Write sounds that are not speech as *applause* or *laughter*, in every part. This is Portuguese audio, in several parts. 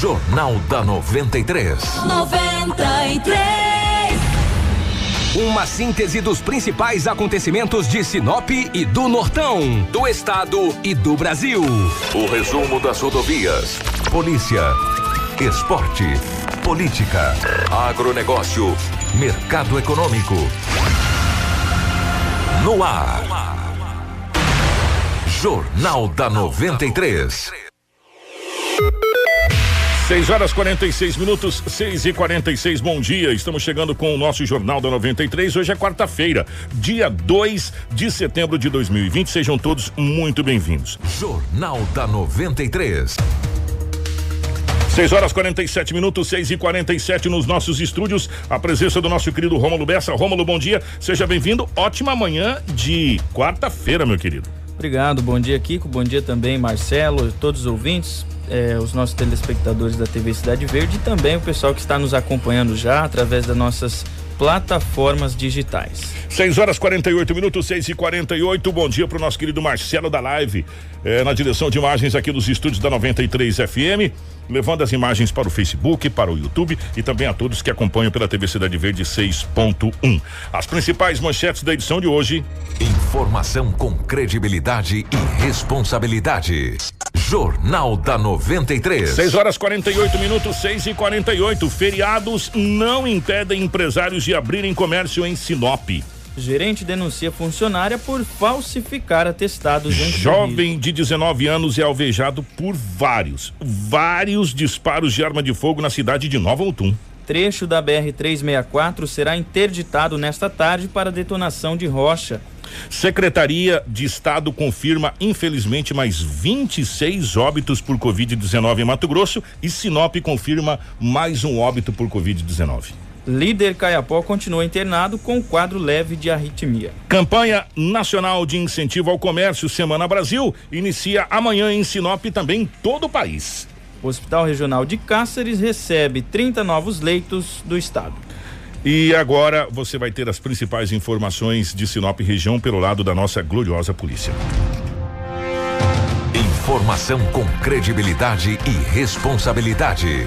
Jornal da 93. 93. Uma síntese dos principais acontecimentos de Sinop e do Nortão, do estado e do Brasil. O resumo das rodovias, polícia, esporte, política, agronegócio, mercado econômico. No ar. Jornal da 93. 6 horas 46 minutos, 6 e 46 bom dia. Estamos chegando com o nosso Jornal da 93. Hoje é quarta-feira, dia 2 de setembro de 2020. Sejam todos muito bem-vindos. Jornal da 93. 6 horas 47 minutos, 6 e 47 nos nossos estúdios. A presença do nosso querido Rômulo Bessa. Rômulo, bom dia. Seja bem-vindo. Ótima manhã de quarta-feira, meu querido. Obrigado, bom dia, Kiko. Bom dia também, Marcelo, todos os ouvintes é, os nossos telespectadores da TV Cidade Verde e também o pessoal que está nos acompanhando já através das nossas plataformas digitais. 6 horas 48 minutos, 6 e 48 Bom dia para o nosso querido Marcelo da Live, é, na direção de imagens aqui dos estúdios da 93 FM, levando as imagens para o Facebook, para o YouTube e também a todos que acompanham pela TV Cidade Verde 6.1. As principais manchetes da edição de hoje. Informação com credibilidade e responsabilidade. Jornal da 93. 6 horas 48 minutos, 6 e 48 Feriados não impedem empresários de abrirem comércio em Sinop. Gerente denuncia funcionária por falsificar atestados em Jovem de 19 anos é alvejado por vários, vários disparos de arma de fogo na cidade de Nova Autum. Trecho da BR-364 será interditado nesta tarde para detonação de rocha. Secretaria de Estado confirma, infelizmente, mais 26 óbitos por Covid-19 em Mato Grosso e Sinop confirma mais um óbito por Covid-19. Líder Caiapó continua internado com quadro leve de arritmia. Campanha Nacional de Incentivo ao Comércio Semana Brasil inicia amanhã em Sinop e também em todo o país. O Hospital Regional de Cáceres recebe 30 novos leitos do estado. E agora você vai ter as principais informações de Sinop região pelo lado da nossa gloriosa polícia. Informação com credibilidade e responsabilidade.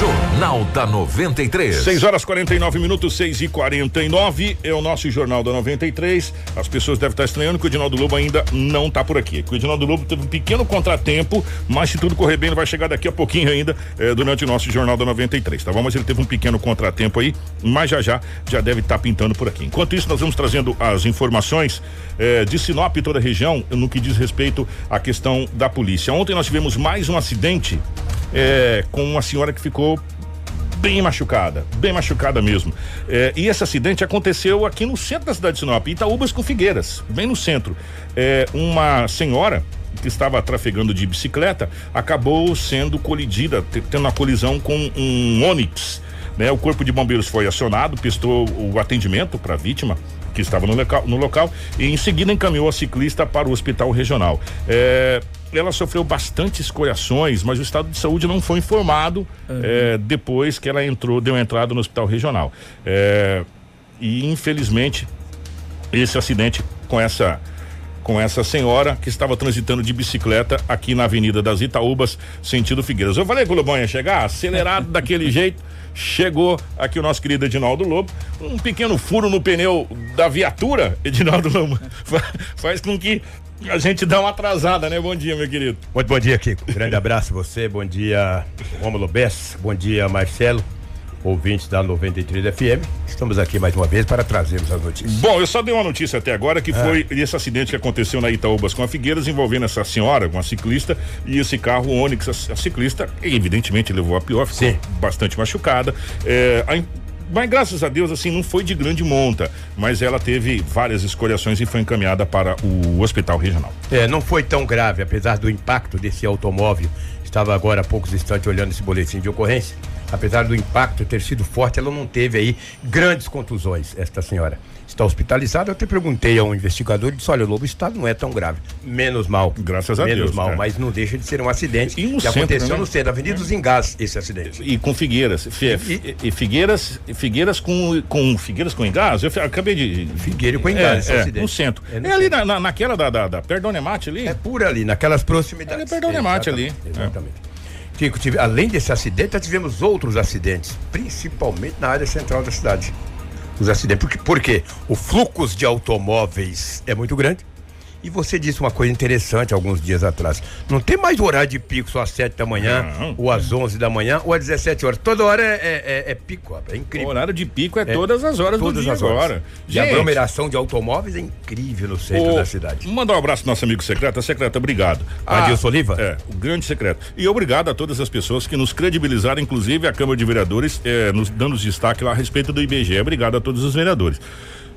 Jornal da 93. 6 horas 49 minutos, 6 e 49 é o nosso Jornal da 93. As pessoas devem estar estranhando que o Edinaldo Lobo ainda não está por aqui. o Edinaldo Lobo teve um pequeno contratempo, mas se tudo correr bem, ele vai chegar daqui a pouquinho ainda eh, durante o nosso Jornal da 93, tá bom? Mas ele teve um pequeno contratempo aí, mas já já já deve estar tá pintando por aqui. Enquanto isso, nós vamos trazendo as informações eh, de Sinop e toda a região no que diz respeito à questão da polícia. Ontem nós tivemos mais um acidente é, com uma senhora que ficou bem machucada, bem machucada mesmo. É, e esse acidente aconteceu aqui no centro da cidade de Sinop, Itaúbas com Figueiras, bem no centro. É, uma senhora que estava trafegando de bicicleta acabou sendo colidida, tendo uma colisão com um Onix. Né? O corpo de bombeiros foi acionado, prestou o atendimento para a vítima que estava no local, no local e em seguida encaminhou a ciclista para o hospital regional. É, ela sofreu bastante escoriações, mas o estado de saúde não foi informado uhum. é, depois que ela entrou, deu entrada no hospital regional. É, e infelizmente esse acidente com essa com essa senhora que estava transitando de bicicleta aqui na Avenida das Itaúbas, sentido Figueiras. Eu falei que o Lobão ia chegar acelerado daquele *laughs* jeito. Chegou aqui o nosso querido Edinaldo Lobo, um pequeno furo no pneu da viatura, Edinaldo Lobo, *laughs* faz com que a gente dá uma atrasada, né? Bom dia, meu querido. Muito bom dia, Kiko. Grande abraço a você, bom dia, Romulo Bess, bom dia, Marcelo ouvintes da 93 FM. Estamos aqui mais uma vez para trazermos as notícias. Bom, eu só dei uma notícia até agora que ah. foi esse acidente que aconteceu na Itaúbas com a Figueiras envolvendo essa senhora, uma ciclista e esse carro Onix, a, a ciclista evidentemente levou a pior, ficou Sim. bastante machucada. É, a, mas graças a Deus, assim, não foi de grande monta, mas ela teve várias escoriações e foi encaminhada para o hospital regional. É, não foi tão grave, apesar do impacto desse automóvel. Estava agora há poucos instantes olhando esse boletim de ocorrência apesar do impacto ter sido forte, ela não teve aí grandes contusões, esta senhora. Está hospitalizada, eu até perguntei a um investigador, ele disse, olha, o lobo estado não é tão grave. Menos mal. Graças a Menos Deus. Menos mal, é. mas não deixa de ser um acidente e que centro, aconteceu né? no centro, Avenida dos Engás, esse acidente. E com Figueiras. E, e, Figueiras, Figueiras com, com Figueiras com Engás, eu acabei de... Figueira com Engás, é, é, no centro. É, no é ali na, na, naquela da, da, da Perdonemate ali? É por ali, naquelas proximidades. É Perdonemate ali. Exatamente. Kiko, tive- além desse acidente, nós tivemos outros acidentes, principalmente na área central da cidade. Os acidentes. Porque, por quê? O fluxo de automóveis é muito grande. E você disse uma coisa interessante alguns dias atrás. Não tem mais horário de pico só às 7 da manhã, Não. ou às 11 da manhã, ou às 17 horas. Toda hora é, é- é- é pico, é O incrível. horário de pico é, todas as horas Todas do dia as horas. agora. E a aglomeração de automóveis é incrível no centro Ô, da cidade. Mandar um abraço pro nosso amigo secreto. Secreto, obrigado. Adilson Oliva? É, o grande secreto. E obrigado a todas as pessoas que nos credibilizaram, inclusive a Câmara de Vereadores, eh, nos dando destaque lá a respeito do IBGE. Obrigado a todos os vereadores.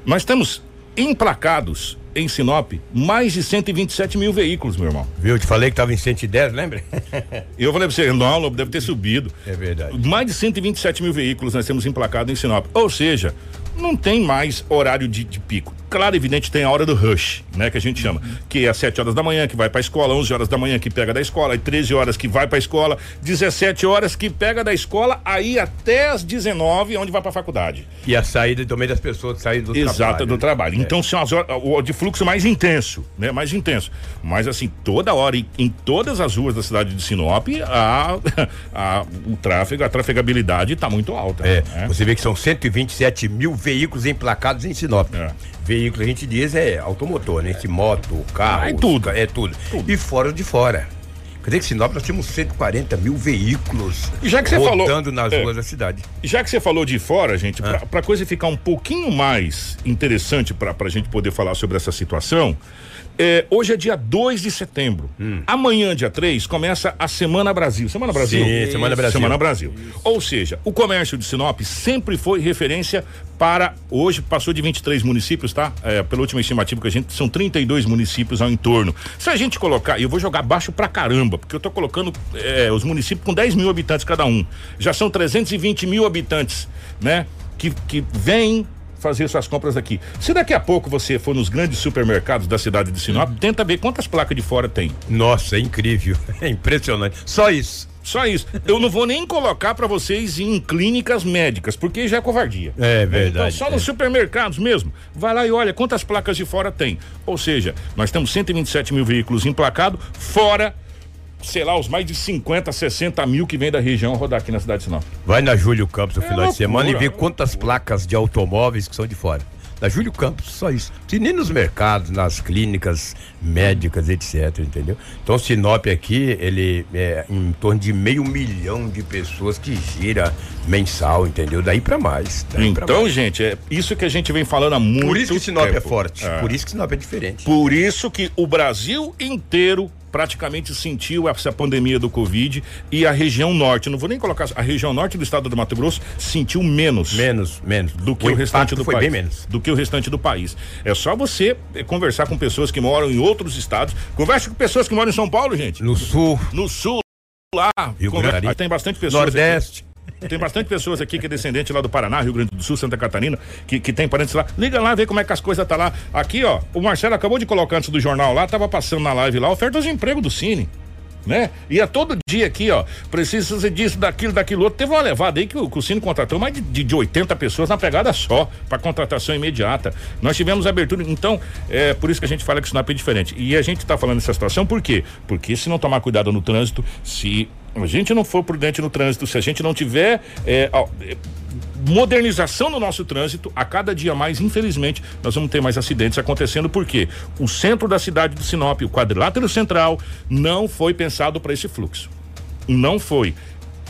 Nós temos emplacados em Sinop mais de 127 mil veículos, meu irmão. Viu? Eu te falei que tava em 110, lembra? *laughs* Eu falei pra você, não, Lobo, deve ter subido. É verdade. Mais de 127 mil veículos nós temos emplacados em Sinop. Ou seja, não tem mais horário de, de pico. Claro, evidente, tem a hora do rush, né? Que a gente chama. Que é às 7 horas da manhã que vai pra escola, 11 horas da manhã que pega da escola, aí 13 horas que vai pra escola, 17 horas que pega da escola, aí até às 19, onde vai pra faculdade. E a saída também das pessoas sair do Exato, trabalho. do trabalho. É. Então são as horas o de fluxo mais intenso, né? Mais intenso. Mas assim, toda hora, em, em todas as ruas da cidade de Sinop, a, *laughs* a- o tráfego, a trafegabilidade está muito alta. É, né? você vê que são 127 mil veículos emplacados em Sinop. É. Veículo, a gente diz, é automotor, né? Esse moto, carro. É tudo. É tudo. E fora de fora. Quer dizer que Sinop nós temos 140 mil veículos E já que você falou- rodando nas é. ruas da cidade. Já que você falou de fora, gente, Ah. para a coisa ficar um pouquinho mais interessante para a gente poder falar sobre essa situação, é, hoje é dia 2 de setembro. Hum. Amanhã, dia 3, começa a Semana Brasil. Semana Brasil? Sim, Semana Brasil. Semana Brasil. Ou seja, o comércio de Sinop sempre foi referência para. Hoje passou de 23 municípios, tá? É, pela última estimativa que a gente. São 32 municípios ao entorno. Se a gente colocar. E eu vou jogar baixo pra caramba, porque eu tô colocando é, os municípios com 10 mil habitantes cada um. Já são 320 mil habitantes, né? Que, que vêm fazer suas compras aqui. Se daqui a pouco você for nos grandes supermercados da cidade de Sinop, tenta ver quantas placas de fora tem. Nossa, é incrível. *laughs* É impressionante. Só isso. Só isso. Eu não vou nem colocar pra vocês em clínicas médicas, porque já é covardia. É verdade, Então, só é. nos supermercados mesmo. Vai lá e olha quantas placas de fora tem. Ou seja, nós temos 127 mil veículos emplacados, fora, sei lá, os mais de 50, 60 mil que vem da região rodar aqui na cidade de Sinop. Vai na Júlio Campos no É final de semana e vê loucura. quantas placas de automóveis que são de fora. Da Júlio Campos, só isso. Se nem nos mercados, nas clínicas médicas, etc, entendeu? Então Sinop aqui, ele é em torno de meio milhão de pessoas que gira mensal, entendeu? Daí pra mais. daí pra Então, mais. gente, é isso que a gente vem falando há muito por isso que Sinop é tempo. forte. É. Por isso que Sinop é diferente. Por isso que o Brasil inteiro praticamente sentiu essa pandemia do Covid e a região norte, não vou nem colocar, a região norte do estado do Mato Grosso sentiu menos. Menos, menos. do que o o, restante do foi país. bem menos. Do que o restante do país. É só você eh, conversar com pessoas que moram em outros estados. Converse com pessoas que moram em São Paulo, gente. No sul, No sul, lá. Rio Grande. Tem bastante pessoas. aqui. Tem bastante pessoas aqui que é descendente lá do Paraná, Rio Grande do Sul, Santa Catarina, que, que tem parentes lá. Liga lá, vê como é que as coisas tá lá. Aqui, ó, o Marcelo acabou de colocar antes do jornal lá, tava passando na live lá, ofertas de emprego do Cine. Né? E é todo dia aqui, ó. Precisa disso, daquilo, daquilo outro. Teve uma levada aí que o, que o Cine contratou mais de, de, de 80 pessoas na pegada só, para contratação imediata. Nós tivemos abertura. Então, é por isso que a gente fala que o Sinop é diferente. E a gente tá falando dessa situação por quê? Porque se não tomar cuidado no trânsito, se a gente não for prudente no trânsito, se a gente não tiver é, é, modernização no nosso trânsito, a cada dia mais, infelizmente, nós vamos ter mais acidentes acontecendo, porque o centro da cidade de Sinop, o quadrilátero central, não foi pensado para esse fluxo. Não foi.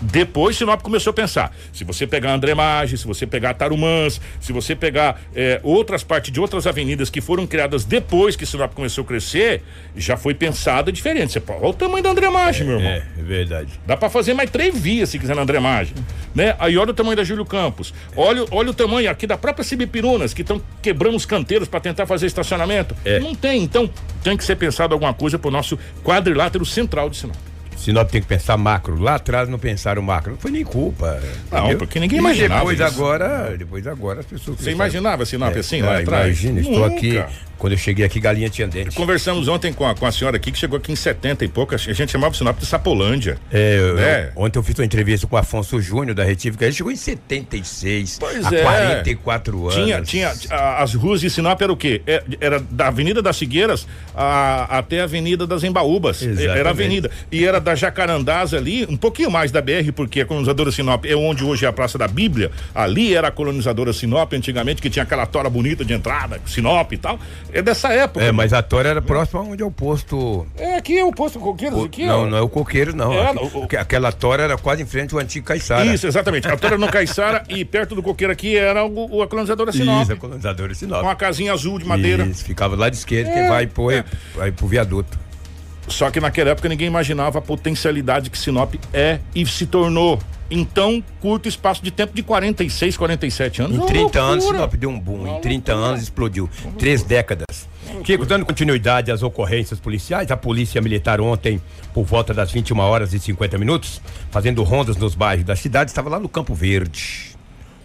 Depois Sinop começou a pensar. Se você pegar André Maggi, se você pegar Tarumãs, se você pegar eh, outras partes de outras avenidas que foram criadas depois que Sinop começou a crescer, já foi pensado diferente. Você, olha o tamanho da André Maggi, meu irmão. É, é verdade. Dá pra fazer mais três vias se quiser na André Maggi, né? Aí olha o tamanho da Júlio Campos. Olha, olha o tamanho aqui da própria Cibipirunas, que estão quebrando os canteiros para tentar fazer estacionamento. É. Não tem, então tem que ser pensado alguma coisa pro nosso quadrilátero central de Sinop. Sinop tem que pensar macro. Lá atrás não pensaram macro. Não foi nem culpa. Não, entendeu? porque ninguém E imaginava Depois isso. agora, depois agora as pessoas. Você pensaram- imaginava Sinop É, assim lá ah, atrás? Imagina, estou Nunca. aqui. Quando eu cheguei aqui, galinha tinha dente. Conversamos ontem com a, com a senhora aqui, que chegou aqui em 70 e pouco. A gente chamava o Sinop de Sapolândia. É, eu- É. Ontem eu fiz uma entrevista com o Afonso Júnior da Retífica. Ele chegou em 76. Pois há é. 44 anos. Tinha, tinha, a- as ruas de Sinop era o quê? É, Era da Avenida das Figueiras a- até a Avenida das Embaúbas. Exatamente. Era a avenida. E era da Jacarandás ali, um pouquinho mais da BR, porque a colonizadora Sinop é onde hoje é a Praça da Bíblia. Ali era a colonizadora Sinop, antigamente, que tinha aquela tora bonita de entrada, Sinop e tal. É dessa época. É, mas a tora era próxima onde é o posto. É, aqui é o posto Coqueiros, aqui não, é. não é o coqueiro, não. É, Aqui- o- Aquela tora era quase em frente ao antigo Caiçara. Isso, exatamente. A tora no *laughs* Caiçara e perto do coqueiro aqui era o, a colonizadora Sinop. Isso, a colonizadora Sinop. Com a casinha azul de madeira. Isso, ficava lá de esquerda, que É, vai pro, é. vai pro viaduto. Só que naquela época ninguém imaginava a potencialidade que Sinop é e se tornou. Em tão curto espaço de tempo de 46, 47 anos. Em Uma 30 anos. Sinop deu um boom. Uma Em 30 loucura. anos explodiu. Três décadas. Kiko, dando continuidade às ocorrências policiais, a Polícia Militar ontem, por volta das 21 horas e 50 minutos, fazendo rondas nos bairros da cidade, estava lá no Campo Verde.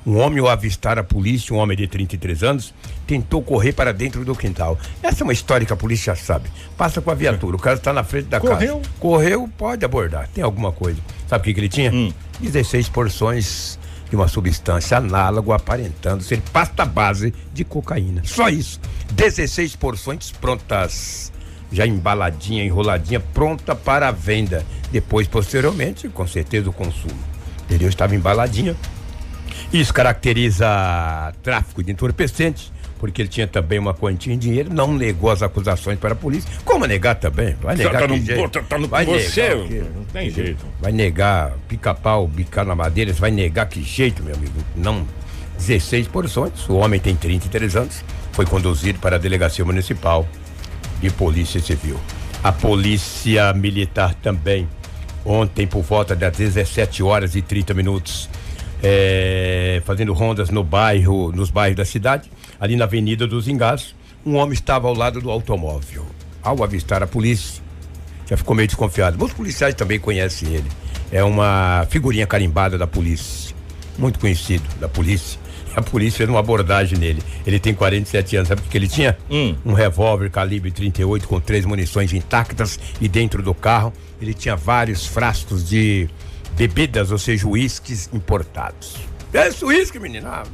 Um homem, ao avistar a polícia, um homem de 33 anos, tentou correr para dentro do quintal. Essa é uma história que a polícia já sabe. Passa com a viatura, o cara está na frente da Correu. casa. Correu, pode abordar. Tem alguma coisa. Sabe o que, que ele tinha? Hum. 16 porções de uma substância análoga aparentando ser pasta base de cocaína. Só isso. 16 porções prontas. Já embaladinha, enroladinha, pronta para a venda. Depois, posteriormente, com certeza, o consumo. Entendeu? Estava embaladinha. Isso caracteriza tráfico de entorpecentes, porque ele tinha também uma quantia em dinheiro, não negou as acusações para a polícia. Como negar também? Vai negar tá que no- jeito? tá- tá no- Vai você, negar não tem jeito. Vai negar pica-pau, bicar na madeira, vai negar que jeito, meu amigo? Não. 16 porções, o homem tem 33 anos, foi conduzido para a delegacia municipal de polícia civil. A polícia militar também, ontem por volta das 17 horas e 30 minutos, é, fazendo rondas no bairro, nos bairros da cidade, ali na Avenida dos Engados, um homem estava ao lado do automóvel. Ao avistar a polícia, já ficou meio desconfiado. Muitos policiais também conhecem ele. É uma figurinha carimbada da polícia. Muito conhecido da polícia. *laughs* A polícia fez uma abordagem nele. Ele tem 47 anos. Sabe o que ele tinha? Hum. Um revólver calibre 38 com três munições intactas e dentro do carro ele tinha vários frascos de bebidas, ou seja, uísques importados. É esse uísque, menina. Ah,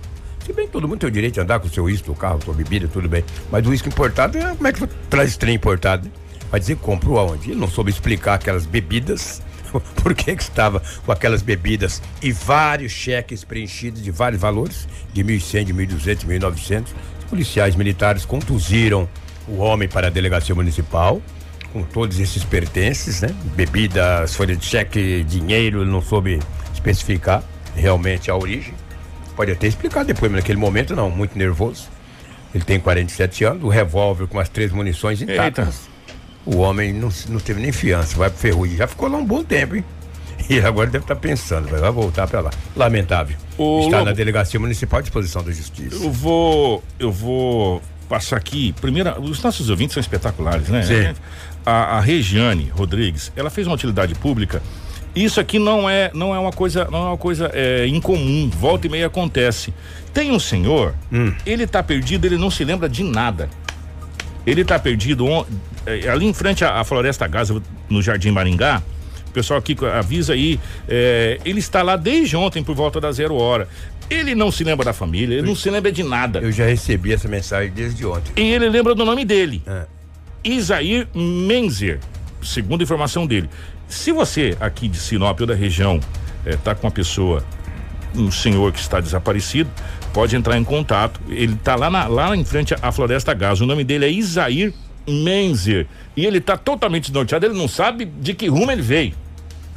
Se bem que todo mundo tem o direito de andar com o seu uísque no carro, sua bebida, tudo bem. Mas o uísque importado, é, como é que traz trem importado? Vai dizer comprou aonde? Ele não soube explicar aquelas bebidas. *laughs* Por que que estava com aquelas bebidas e vários cheques preenchidos de vários valores, de 1.100, de 1.200, 1.900. Os policiais militares conduziram o homem para a delegacia municipal com todos esses pertences, né? Bebidas, folha de cheque, dinheiro, não soube especificar realmente a origem. Pode até explicar depois, mas naquele momento não, muito nervoso. Ele tem 47 anos, o revólver com as três munições intactas. O homem não, não teve nem fiança, vai pro ferrugem. Já ficou lá um bom tempo, hein? *laughs* E agora deve estar pensando, vai vai voltar para lá. Lamentável. Está Lobo. na delegacia municipal à disposição da justiça. Eu vou, eu vou passar aqui. Primeiro, os nossos ouvintes são espetaculares, né? Sim. A, a Regiane Rodrigues, ela fez uma utilidade pública. Isso aqui não é, não é uma coisa, não é uma coisa é, incomum. Volta e meia acontece. Tem um senhor, Hum. ele tá perdido, ele não se lembra de nada. Ele tá perdido on- é, ali em frente à, à Floresta Gaza, no Jardim Maringá. O pessoal aqui avisa aí, é, ele está lá desde ontem por volta da zero hora. Ele não se lembra da família, ele não se lembra de nada. Eu já recebi essa mensagem desde ontem. E ele lembra do nome dele. É. Isair Menzer, segundo a informação dele. Se você aqui de Sinop ou da região está com uma pessoa, um senhor que está desaparecido, pode entrar em contato. Ele está lá, na- lá em frente à Floresta Gás. O nome dele é Isair Menzer. E ele está totalmente desnorteado, ele não sabe de que rumo ele veio.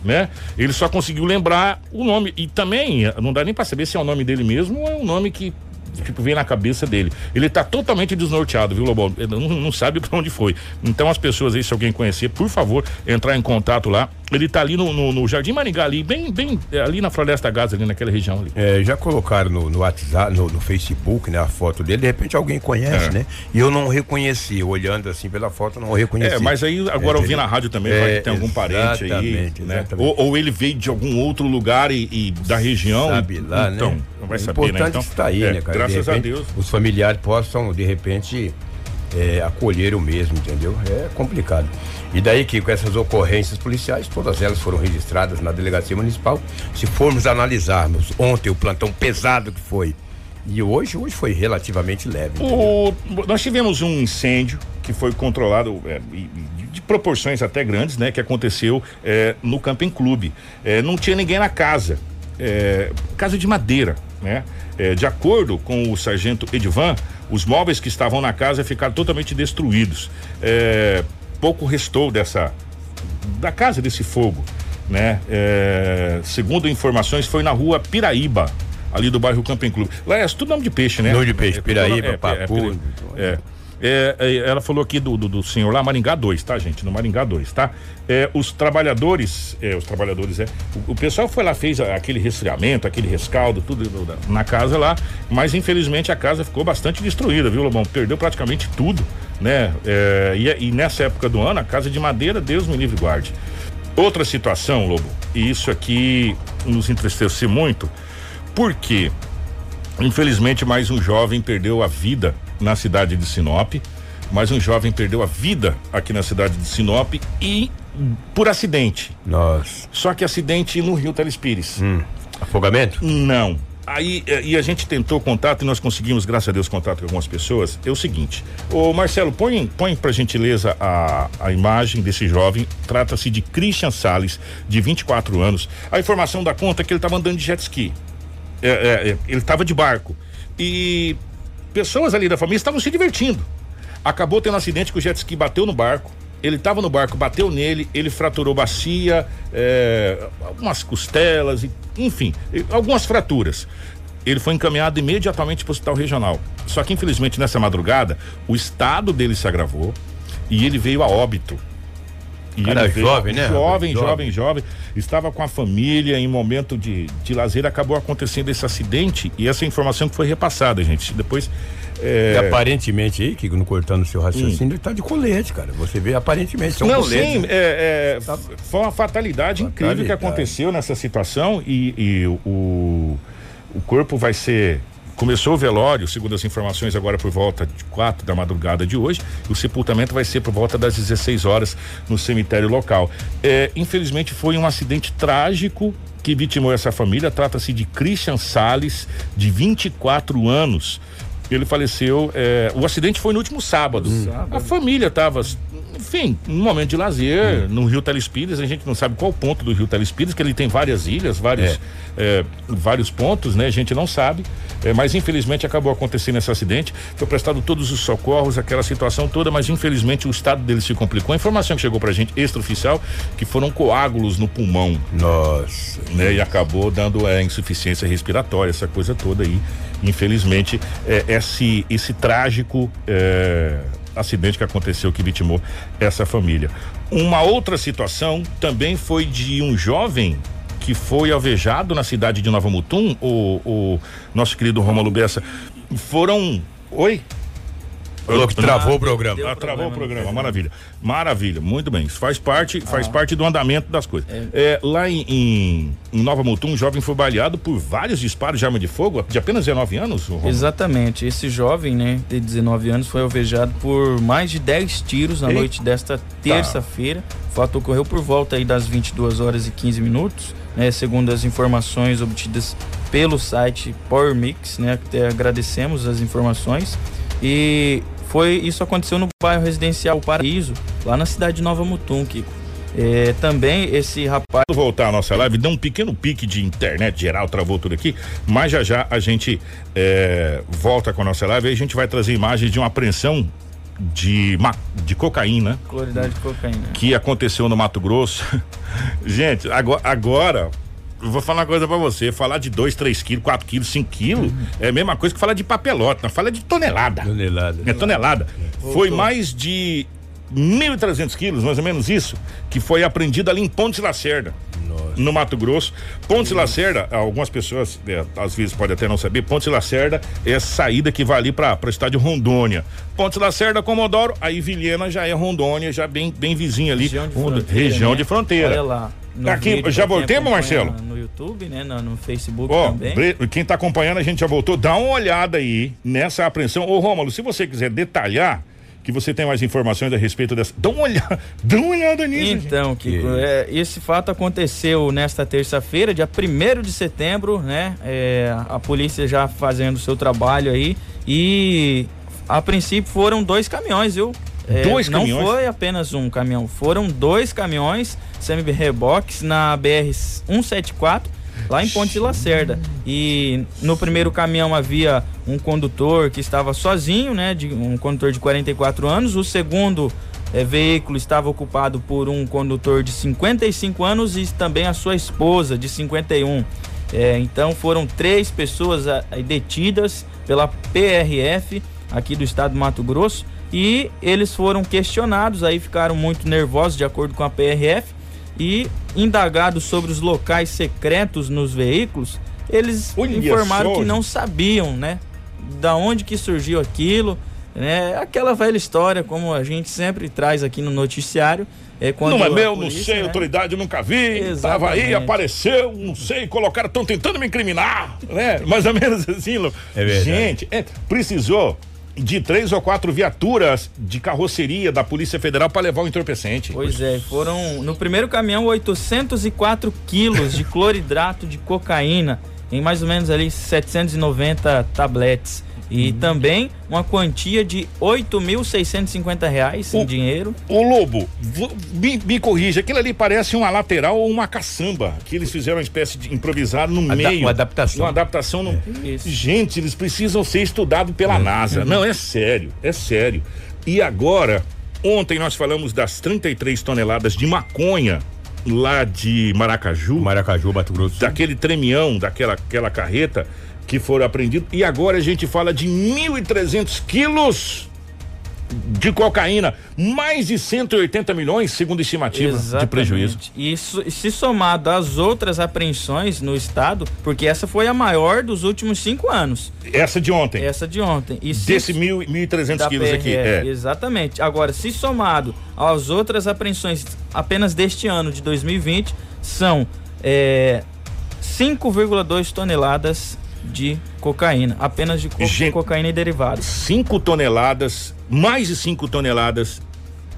Né? Ele só conseguiu lembrar o nome. E também, eh, não dá nem para saber se é o nome dele mesmo ou é um nome que tipo, vem na cabeça dele. Ele tá totalmente desnorteado, viu, Lobão? Não, não sabe pra onde foi. Então, as pessoas aí, se alguém conhecer, por favor, entrar em contato lá. Ele tá ali no, no, no Jardim Maringá, ali, bem, bem eh, ali na Floresta Gás, ali naquela região ali. É, já colocaram no, no WhatsApp, no, no Facebook, né, a foto dele, de repente alguém conhece, É. né? E eu não reconheci, olhando assim pela foto, eu não reconheci. É, mas aí agora É, ouvindo na rádio também, é, vai que tem algum parente aí, né? Ou, ou ele veio de algum outro lugar e, e da região. Sabe lá, então, né? Vai o saber, né? importante Então, está aí, é, né, cara? Graças De a repente, Deus. Os familiares possam, de repente, é, acolher o mesmo, entendeu? É complicado. E daí que com essas ocorrências policiais, todas elas foram registradas na delegacia municipal. Se formos analisarmos ontem o plantão pesado que foi e hoje, hoje foi relativamente leve. O- nós tivemos um incêndio que foi controlado é, de proporções até grandes, né? Que aconteceu é, no Camping Clube. É, não tinha ninguém na casa. É, casa de madeira, né? É, de acordo com o sargento Edivan, os móveis que estavam na casa ficaram totalmente destruídos. É, pouco restou dessa da casa desse fogo, né? É, segundo informações, foi na rua Piraíba, ali do bairro Camping Clube. Lá é tudo nome de peixe, né? Nome de peixe, É, Piraíba, é, é, Papu. É, é, é, ela falou aqui do, do, do senhor lá, Maringá 2, tá, gente? No Maringá 2, tá? É, os trabalhadores, é, os trabalhadores, é. O, o pessoal foi lá, fez aquele resfriamento, aquele rescaldo, tudo na casa lá, mas infelizmente a casa ficou bastante destruída, viu, Lobão? Perdeu praticamente tudo, né? É, e, e nessa época do ano, a casa de madeira, Deus me livre guarde. Outra situação, Lobo, e isso aqui nos entristeceu muito, porque Infelizmente, mais um jovem perdeu a vida na cidade de Sinop. Mais um jovem perdeu a vida aqui na cidade de Sinop e por acidente. Nossa. Só que acidente no Rio Telespires. Afogamento? Não. Aí, eh, e a gente tentou contato e nós conseguimos, graças a Deus, contato com algumas pessoas. É o seguinte, ô Marcelo, põe, põe pra gentileza a, a imagem desse jovem. Trata-se de Christian Salles, de 24 anos. A informação da conta é que ele estava andando de jet ski. É, é, é, ele estava de barco. E pessoas ali da família estavam se divertindo. Acabou tendo um acidente que o jet ski bateu no barco. Ele estava no barco, bateu nele, ele fraturou bacia, é, algumas costelas, enfim, algumas fraturas. Ele foi encaminhado imediatamente para o hospital regional. Só que, infelizmente, nessa madrugada, o estado dele se agravou e ele veio a óbito. E Cara ele veio- jovem, né, Jovem, jovem, jovem. Estava com a família em momento de, de lazer, acabou acontecendo esse acidente e essa informação que foi repassada, gente. Depois. é, E aparentemente aí, que não cortando o seu raciocínio, ele tá de colete, cara. Você vê aparentemente. Um Não, colete. sim, é, é, f- foi uma fatalidade, incrível que Fatalidade. aconteceu nessa situação e, e o, o corpo vai ser. Começou o velório, segundo as informações, agora por volta de quatro da madrugada de hoje. O sepultamento vai ser por volta das 16 horas no cemitério local. É, infelizmente foi um acidente trágico que vitimou essa família. Trata-se de Christian Salles, de 24 anos. Ele faleceu. é, o acidente foi no último sábado. A família estava, enfim, num momento de lazer no Rio Telespires. A gente não sabe qual ponto do Rio Telespires, que ele tem várias ilhas, vários, é, vários pontos, né? A gente não sabe. É, mas infelizmente acabou acontecendo esse acidente. Foi prestado todos os socorros, aquela situação toda, mas infelizmente o estado dele se complicou. A informação que chegou pra gente, extraoficial, que foram coágulos no pulmão Nossa. né? E acabou dando é, insuficiência respiratória, essa coisa toda aí. Infelizmente, é, esse, esse trágico é, acidente que aconteceu que vitimou essa família. Uma outra situação também foi de um jovem que foi alvejado na cidade de Nova Mutum, o, o nosso querido Romulo Bessa. Foram. Oi? Falou que travou o programa. Ah, travou o problema programa, no maravilha. Maravilha, muito bem. Isso faz parte, faz parte do andamento das coisas. É, lá em, em- em Nova Mutum, um jovem foi baleado por vários disparos de arma de fogo, de apenas 19 anos, Romulo? Exatamente. Esse jovem, né, de 19 anos, foi alvejado por mais de 10 tiros na Ei. noite desta terça-feira. O fato ocorreu por volta aí das 22 horas e 15 minutos, né, segundo as informações obtidas pelo site Power Mix, né, até agradecemos as informações. E foi isso aconteceu no bairro residencial Paraíso, lá na cidade de Nova Mutum, Kiko. É, também esse rapaz Quando voltar a nossa live, deu um pequeno pique de internet geral, travou tudo aqui, mas já já a gente é, volta com a nossa live e a gente vai trazer imagens de uma apreensão de, ma- de cocaína coloridade de cocaína. que aconteceu no Mato Grosso. *laughs* gente, agora, agora eu vou falar uma coisa pra você, falar de 2, 3 quilos, 4 quilos, 5 quilos, é a mesma coisa que falar de papelote, nós fala de tonelada. Tonelada. É tonelada. Foi mais de 1.300 quilos, mais ou menos isso, que foi apreendido ali em Pontes Lacerda. No Mato Grosso. Pontes Lacerda, algumas pessoas é, às vezes podem até não saber, Pontes Lacerda é a saída que vai ali para o estádio Rondônia. Pontes Lacerda, Comodoro, aí Vilhena já é Rondônia, já bem, bem vizinha ali. Região de fronteira. região né? de fronteira. Olha lá. No Aqui, vídeo, já voltemos, Marcelo? No YouTube, né? No, no Facebook Ó, também. quem tá acompanhando, a gente já voltou. Dá uma olhada aí nessa apreensão. Ô, Rômulo, se você quiser detalhar, que você tem mais informações a respeito dessa. Dá uma olhada, *laughs* dá uma olhada nisso. gente. Então, Kiko, é, esse fato aconteceu nesta terça-feira, dia 1 de setembro, né? É, a polícia já fazendo o seu trabalho aí. E a princípio foram dois caminhões, viu? É, Dois não caminhões? foi apenas um caminhão, foram dois caminhões semi-reboques na BR-174, lá em Ponte de Lacerda. E no primeiro caminhão havia um condutor que estava sozinho, né, de, um condutor de 44 anos. O segundo eh, veículo estava ocupado por um condutor de 55 anos e também a sua esposa, de 51. É, então foram três pessoas ah, detidas pela PRF aqui do estado do Mato Grosso e eles foram questionados, aí ficaram muito nervosos de acordo com a PRF e indagados sobre os locais secretos nos veículos, eles Olha informaram só, que não sabiam, né, da onde que surgiu aquilo, né? Aquela velha história como a gente sempre traz aqui no noticiário, é quando não é meu, não polícia, sei, né, autoridade, eu nunca vi. Tava aí, apareceu, não sei, colocaram, estão tentando me incriminar, né? Mais ou menos assim, Lu. É verdade. Gente, é, precisou de três ou quatro viaturas de carroceria da Polícia Federal para levar o entorpecente. Pois é, foram no primeiro caminhão 804 quilos de *laughs* cloridrato de cocaína, em mais ou menos ali 790 tabletes. E Uhum. também uma quantia de 8.650 reais em O- dinheiro. Ô Lobo, me, me corrija, aquilo ali parece uma lateral ou uma caçamba, que eles fizeram uma espécie de improvisado no Ada- meio. uma adaptação. Uma adaptação no... Isso. Gente, eles precisam ser estudados pela NASA. Não, é sério, é sério. E agora, ontem nós falamos das 33 toneladas de maconha lá de Maracaju, Maracaju, Mato Grosso. daquele tremião, daquela aquela carreta que foram apreendidos. E agora a gente fala de 1.300 quilos de cocaína, mais de 180 milhões, segundo estimativa, de prejuízo. E isso, se somado às outras apreensões no estado, porque essa foi a maior dos últimos cinco anos, Essa de ontem, essa de ontem. E se desse mil- 1.300 da quilos aqui. É. Exatamente. Agora, se somado às outras apreensões apenas deste ano de 2020, são é, 5,2 toneladas de cocaína, apenas de co- Gente- cocaína e derivados. 5 toneladas, mais de 5 toneladas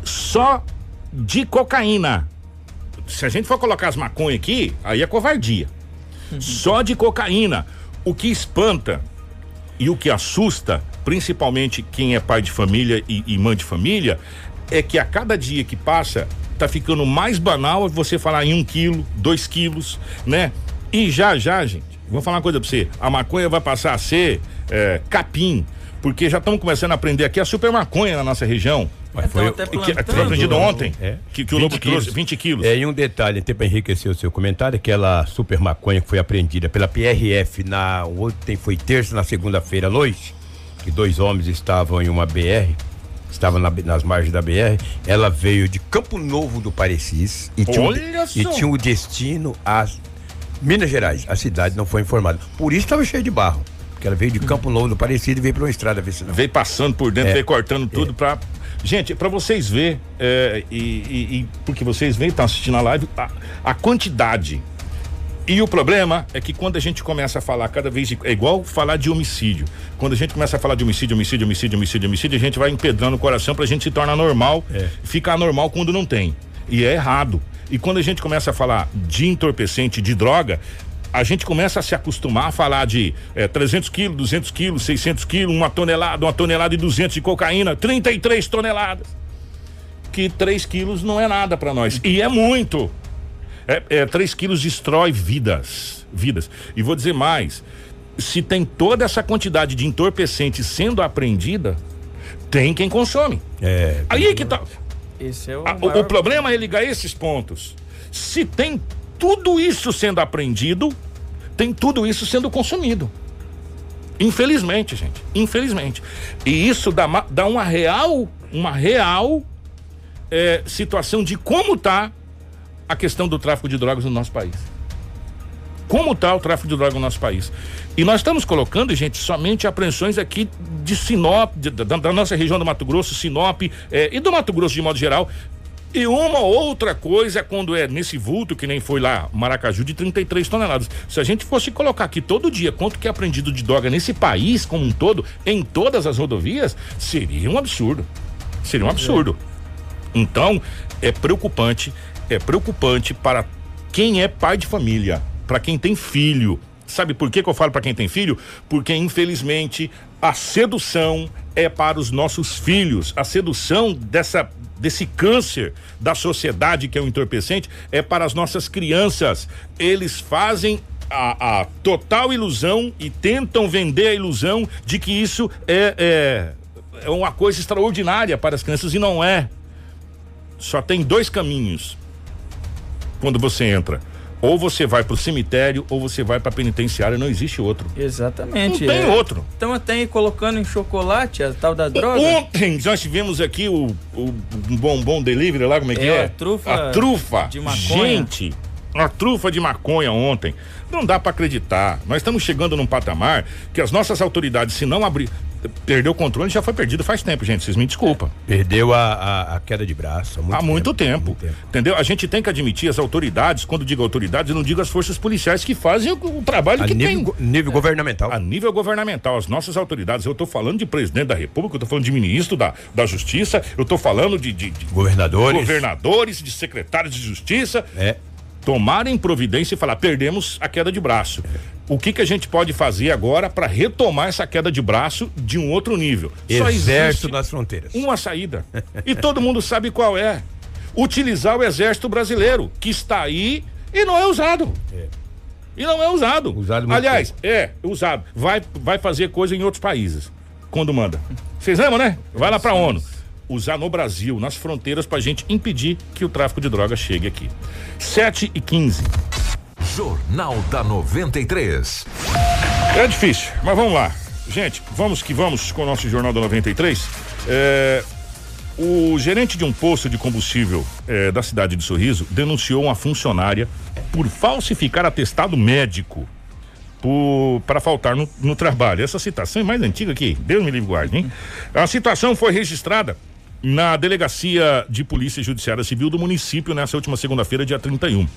só de cocaína. Se a gente for colocar as maconhas aqui, aí é covardia. Só de cocaína. O que espanta e o que assusta, principalmente quem é pai de família e, e mãe de família, é que a cada dia que passa, tá ficando mais banal você falar em um quilo, dois quilos, né? E já, já, gente, vou falar uma coisa pra você: a maconha vai passar a ser é, capim, porque já estamos começando a aprender aqui a super maconha na nossa região. Mas foi, até Que, que foi aprendido ontem, É. que, que o 20 Lobo trouxe quilos. 20 quilos. É, e um detalhe, até para enriquecer o seu comentário, aquela super maconha que foi apreendida pela PRF na ontem foi terça, na segunda-feira, Lois, que dois homens estavam em uma BR, estavam na- nas margens da BR, ela veio de Campo Novo do Parecis e tinha, um, e tinha o destino a Minas Gerais. A cidade não foi informada. Por isso estava cheio de barro. Porque ela veio de Campo Novo do Parecis e veio para uma estrada vicinal. veio passando por dentro, É. veio cortando tudo pra. Gente, pra vocês ver é, e, e- e porque vocês veem, estão assistindo a live, a, a quantidade. E o problema é que quando a gente começa a falar cada vez de, é igual falar de homicídio. Quando a gente começa a falar de homicídio, homicídio, homicídio, homicídio, homicídio, a gente vai empedrando o coração pra gente se tornar normal, É. ficar normal quando não tem. E é errado. E quando a gente começa a falar de entorpecente, de droga, a gente começa a se acostumar a falar de é, 300 quilos, 200 quilos, 600 quilos, uma tonelada, uma tonelada e 200 de cocaína, 33 toneladas. Que 3 quilos não é nada pra nós. E é muito. É, é, 3 quilos destrói vidas. Vidas. E vou dizer mais: se tem toda essa quantidade de entorpecente sendo apreendida, tem quem consome. É, Aí que tá. Esse é o, A- maior- o problema é ligar esses pontos. Se tem tudo isso sendo apreendido, tem tudo isso sendo consumido. Infelizmente, gente. Infelizmente. E isso dá, dá uma real, uma real é, situação de como tá a questão do tráfico de drogas no nosso país. Como está o tráfico de drogas no nosso país? E nós estamos colocando, gente, somente apreensões aqui de Sinop, de- da, da nossa região do Mato Grosso, Sinop eh, e do Mato Grosso de modo geral. E uma outra coisa é quando é nesse vulto, que nem foi lá, Maracaju, de 33 toneladas. Se a gente fosse colocar aqui todo dia quanto que é apreendido de droga nesse país como um todo, em todas as rodovias, seria um absurdo. Seria um absurdo. Então, é preocupante, é preocupante para quem é pai de família, para quem tem filho. Sabe por que, que eu falo para quem tem filho? Porque, infelizmente, a sedução é para os nossos filhos. A sedução dessa, desse câncer da sociedade que é o entorpecente é para as nossas crianças. Eles fazem a, a, total ilusão e tentam vender a ilusão de que isso é, é, é uma coisa extraordinária para as crianças e não é. Só tem dois caminhos quando você entra. Ou você vai pro cemitério ou você vai pra penitenciária, não existe outro. Exatamente. Não tem é. outro. Então até colocando em chocolate a tal da droga. Ontem nós tivemos aqui o, o bombom delivery lá, como é que é? A trufa. A trufa. De maconha. Gente, a trufa de maconha ontem. Não dá para acreditar. Nós estamos chegando num patamar que as nossas autoridades, se não abrir, perdeu o controle, já foi perdido faz tempo, gente. Vocês me desculpam. Perdeu a, a, a queda de braço. Há muito, há tempo, muito tempo, tempo. Entendeu? A gente tem que admitir as autoridades, quando digo autoridades, eu não digo as forças policiais que fazem o, o trabalho a que nível, tem. nível governamental. A nível governamental, as nossas autoridades. Eu estou falando de presidente da República, eu estou falando de ministro da, da Justiça, eu estou falando de, de, de governadores. governadores, de secretários de Justiça. É tomarem providência e falar: perdemos a queda de braço. O que, que a gente pode fazer agora para retomar essa queda de braço de um outro nível? Só Exército nas fronteiras. Uma saída. e todo mundo sabe qual é. Utilizar o exército brasileiro, que está aí e não é usado. É. E não é usado. usado Aliás, tempo. é, usado. Vai, vai fazer coisa em outros países. Quando manda. Vocês lembram, né? Vai lá pra ONU usar no Brasil, nas fronteiras, para a gente impedir que o tráfico de drogas chegue aqui. 7 e 15. Jornal da 93. É difícil, mas vamos lá. Gente, vamos que vamos com o nosso Jornal da 93. É, o gerente de um posto de combustível é, da cidade de Sorriso denunciou uma funcionária por falsificar atestado médico para faltar no, no, trabalho. Essa citação é mais antiga que Deus me livre guarde, hein? A situação foi registrada na Delegacia de Polícia Judiciária Civil do município nessa última segunda-feira, dia 31.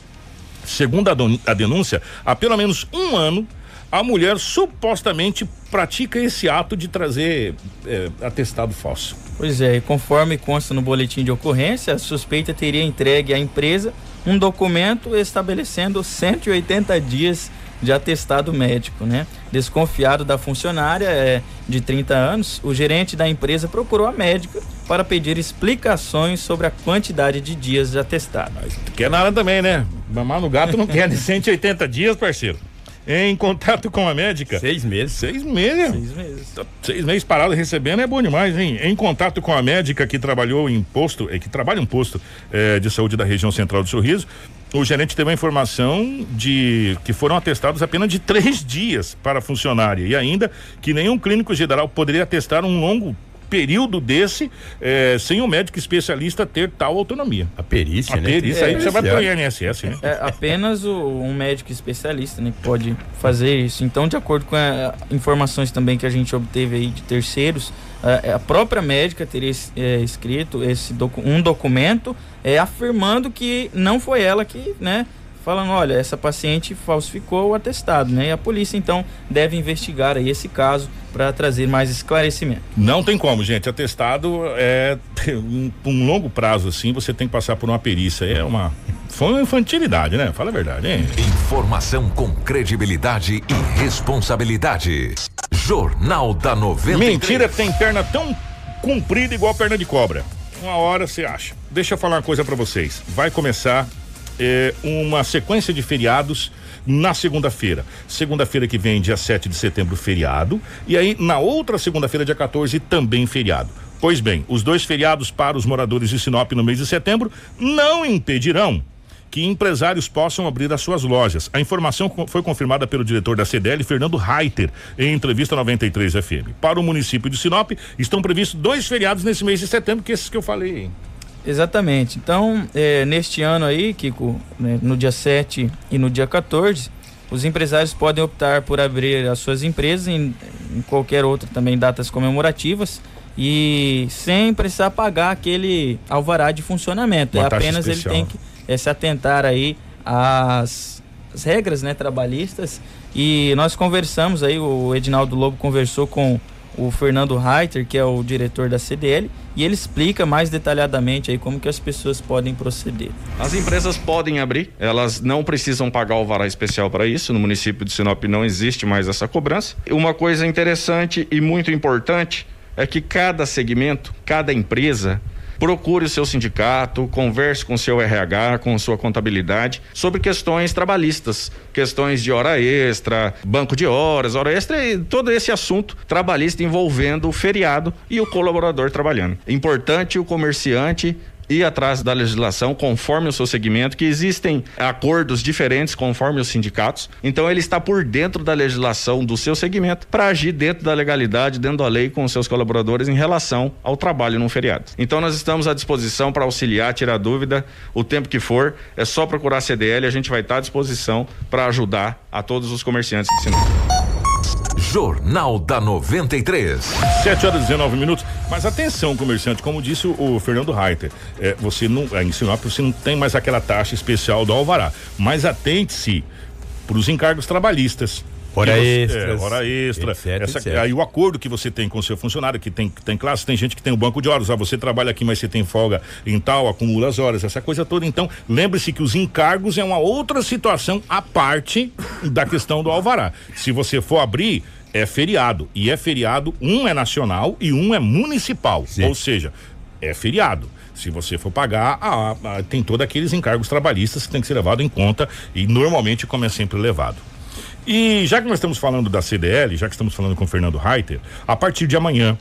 Segundo a, a denúncia, há pelo menos um ano a mulher supostamente pratica esse ato de trazer é, atestado falso. Pois é, e conforme consta no boletim de ocorrência, a suspeita teria entregue à empresa um documento estabelecendo 180 dias de atestado médico, né? Desconfiado da funcionária é, de 30 anos, o gerente da empresa procurou a médica para pedir explicações sobre a quantidade de dias de atestado. Mas quer nada também, né? Mamar no gato não quer de 180 dias, parceiro. Em contato com a médica. Seis meses. Seis meses. Seis meses. Seis meses parado recebendo é bom demais, hein? Em contato com a médica que trabalhou em posto, é, que trabalha em posto é, de saúde da região central do Sorriso, o gerente teve a informação de que foram atestados apenas de três dias para a funcionária e ainda que nenhum clínico geral poderia atestar um longo período desse eh, sem o um médico especialista ter tal autonomia. A perícia, a né? perícia é, aí você vai pro INSS, né? É apenas o, um médico especialista, né, que pode fazer isso. Então, de acordo com a, informações também que a gente obteve aí de terceiros, a, a própria médica teria é, escrito esse docu um documento é, afirmando que não foi ela que, né, falando, olha, essa paciente falsificou o atestado, né? E a polícia então deve investigar aí esse caso para trazer mais esclarecimento. Não tem como, gente. Atestado é *laughs* um, um, longo prazo assim, você tem que passar por uma perícia. É uma foi uma infantilidade, né? Fala a verdade, hein? Informação com credibilidade e responsabilidade. Jornal da 93. Mentira tem perna tão comprida igual perna de cobra. Uma hora você acha. Deixa eu falar uma coisa para vocês. Vai começar é, uma sequência de feriados na segunda-feira. Segunda-feira que vem, dia 7 de setembro, feriado. E aí, na outra segunda-feira, dia 14, também feriado. Pois bem, os dois feriados para os moradores de Sinop no mês de setembro não impedirão que empresários possam abrir as suas lojas. A informação foi confirmada pelo diretor da CDL, Fernando Reiter, em entrevista 93 FM. Para o município de Sinop, estão previstos dois feriados nesse mês de setembro, que esses que eu falei. Exatamente. Então, é, neste ano aí, Kiko, né, no dia 7 e no dia 14, os empresários podem optar por abrir as suas empresas em, em qualquer outra também datas comemorativas e sem precisar pagar aquele alvará de funcionamento. Uma é apenas especial. ele tem que é, se atentar aí às, às regras né, trabalhistas e nós conversamos aí, o Edinaldo Lobo conversou com o Fernando Reiter, que é o diretor da CDL, e ele explica mais detalhadamente aí como que as pessoas podem proceder. As empresas podem abrir, elas não precisam pagar o alvará especial para isso. No município de Sinop não existe mais essa cobrança. Uma coisa interessante e muito importante é que cada segmento, cada empresa procure o seu sindicato, converse com seu RH, com sua contabilidade sobre questões trabalhistas, questões de hora extra, banco de horas, hora extra e todo esse assunto trabalhista envolvendo o feriado e o colaborador trabalhando. Importante o comerciante ir atrás da legislação conforme o seu segmento, que existem acordos diferentes conforme os sindicatos. Então ele está por dentro da legislação do seu segmento para agir dentro da legalidade, dentro da lei com seus colaboradores em relação ao trabalho no feriado. Então nós estamos à disposição para auxiliar, tirar dúvida, o tempo que for, é só procurar a CDL, a gente vai estar à disposição para ajudar a todos os comerciantes de Sinop. Jornal da 93. 7 horas e 19 minutos. Mas atenção, comerciante, como disse o, Fernando Reiter, é, você não, é, em Sinop você não tem mais aquela taxa especial do Alvará. Mas atente-se para os encargos trabalhistas. Hora você, extras, É, hora extra. etc, essa, etc. Aí o acordo que você tem com o seu funcionário, que tem, que tem classe, tem gente que tem o banco de horas. Ah, você trabalha aqui, mas você tem folga em tal, acumula as horas, essa coisa toda. Então, lembre-se que os encargos é uma outra situação à parte da questão do Alvará. Se você for abrir, é feriado. E é feriado, um é nacional e um é municipal. Sim. Ou seja, é feriado. Se você for pagar, ah, ah, tem todos aqueles encargos trabalhistas que tem que ser levado em conta e normalmente como é sempre levado. E já que nós estamos falando da CDL, já que estamos falando com o Fernando Reiter, a partir de amanhã,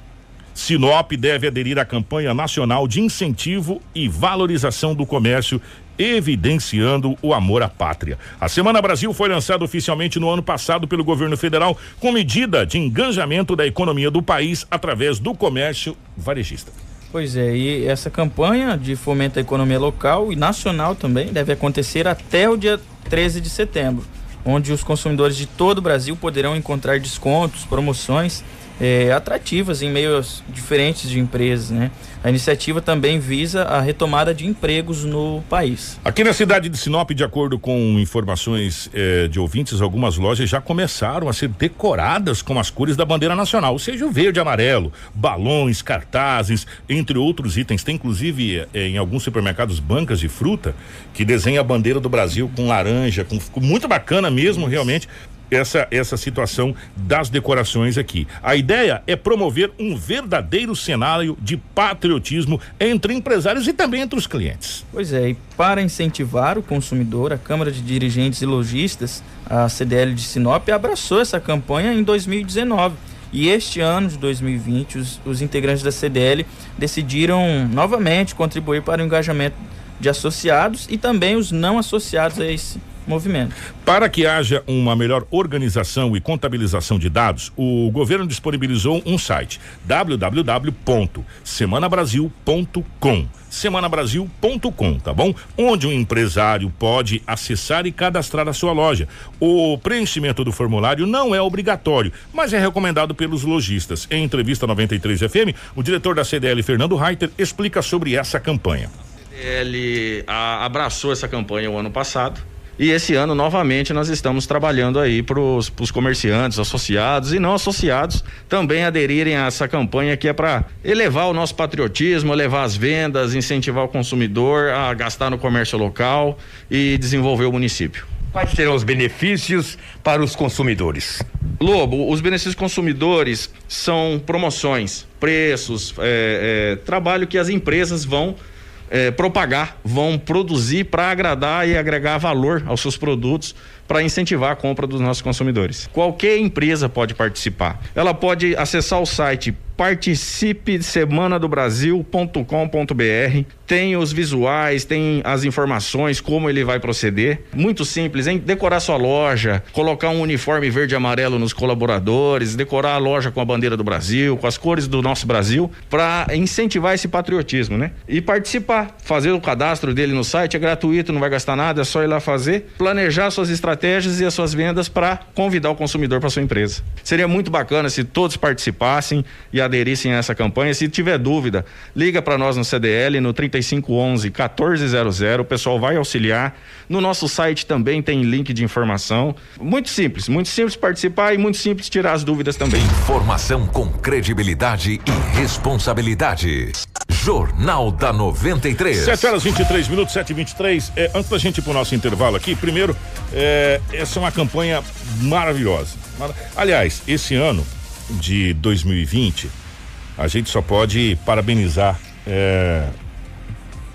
Sinop deve aderir à campanha nacional de incentivo e valorização do comércio, evidenciando o amor à pátria. A Semana Brasil foi lançada oficialmente no ano passado pelo governo federal com medida de engajamento da economia do país através do comércio varejista. Pois é, e essa campanha de fomento à economia local e nacional também deve acontecer até o dia 13 de setembro, onde os consumidores de todo o Brasil poderão encontrar descontos, promoções eh, atrativas em meios diferentes de empresas, né? A iniciativa também visa a retomada de empregos no país. Aqui na cidade de Sinop, de acordo com informações eh, de ouvintes, algumas lojas já começaram a ser decoradas com as cores da bandeira nacional, ou seja, o verde e amarelo, balões, cartazes, entre outros itens. Tem inclusive eh, em alguns supermercados bancas de fruta que desenha a bandeira do Brasil com laranja, com muito bacana mesmo, realmente. Essa, essa situação das decorações aqui. A ideia é promover um verdadeiro cenário de patriotismo entre empresários e também entre os clientes. Pois é, e para incentivar o consumidor, a Câmara de Dirigentes e Lojistas, a CDL de Sinop, abraçou essa campanha em 2019. E este ano de 2020, os, os integrantes da CDL decidiram novamente contribuir para o engajamento de associados e também os não associados a esse movimento. Para que haja uma melhor organização e contabilização de dados, o governo disponibilizou um site www.semanabrasil.com semanabrasil.com, tá bom? Onde um empresário pode acessar e cadastrar a sua loja. O preenchimento do formulário não é obrigatório, mas é recomendado pelos lojistas. Em entrevista 93 FM, o diretor da CDL, Fernando Reiter, explica sobre essa campanha. Ele a- abraçou essa campanha o ano passado. E esse ano, novamente, nós estamos trabalhando aí para os comerciantes, associados e não associados também aderirem a essa campanha que é para elevar o nosso patriotismo, elevar as vendas, incentivar o consumidor a gastar no comércio local e desenvolver o município. Quais serão os benefícios para os consumidores? Lobo, os benefícios consumidores são promoções, preços, é, é, trabalho que as empresas vão é, propagar, vão produzir para agradar e agregar valor aos seus produtos para incentivar a compra dos nossos consumidores. Qualquer empresa pode participar. Ela pode acessar o site participesemanadobrasil.com.br. Tem os visuais, tem as informações, como ele vai proceder. Muito simples, hein? Decorar sua loja, colocar um uniforme verde e amarelo nos colaboradores, decorar a loja com a bandeira do Brasil, com as cores do nosso Brasil, para incentivar esse patriotismo, né? E participar, fazer o cadastro dele no site é gratuito, não vai gastar nada, é só ir lá fazer, planejar suas estratégias e as suas vendas para convidar o consumidor para sua empresa. Seria muito bacana se todos participassem e aderissem a essa campanha. Se tiver dúvida, liga para nós no CDL no 3511 1400. O pessoal vai auxiliar. No nosso site também tem link de informação. Muito simples, muito simples participar e muito simples tirar as dúvidas também. Informação com credibilidade e responsabilidade. Jornal da 93. 7 horas 23 minutos, 7 e 23 é, Antes da gente ir pro nosso intervalo aqui, primeiro, é, essa é uma campanha maravilhosa. Mar... Aliás, esse ano de 2020, a gente só pode parabenizar é,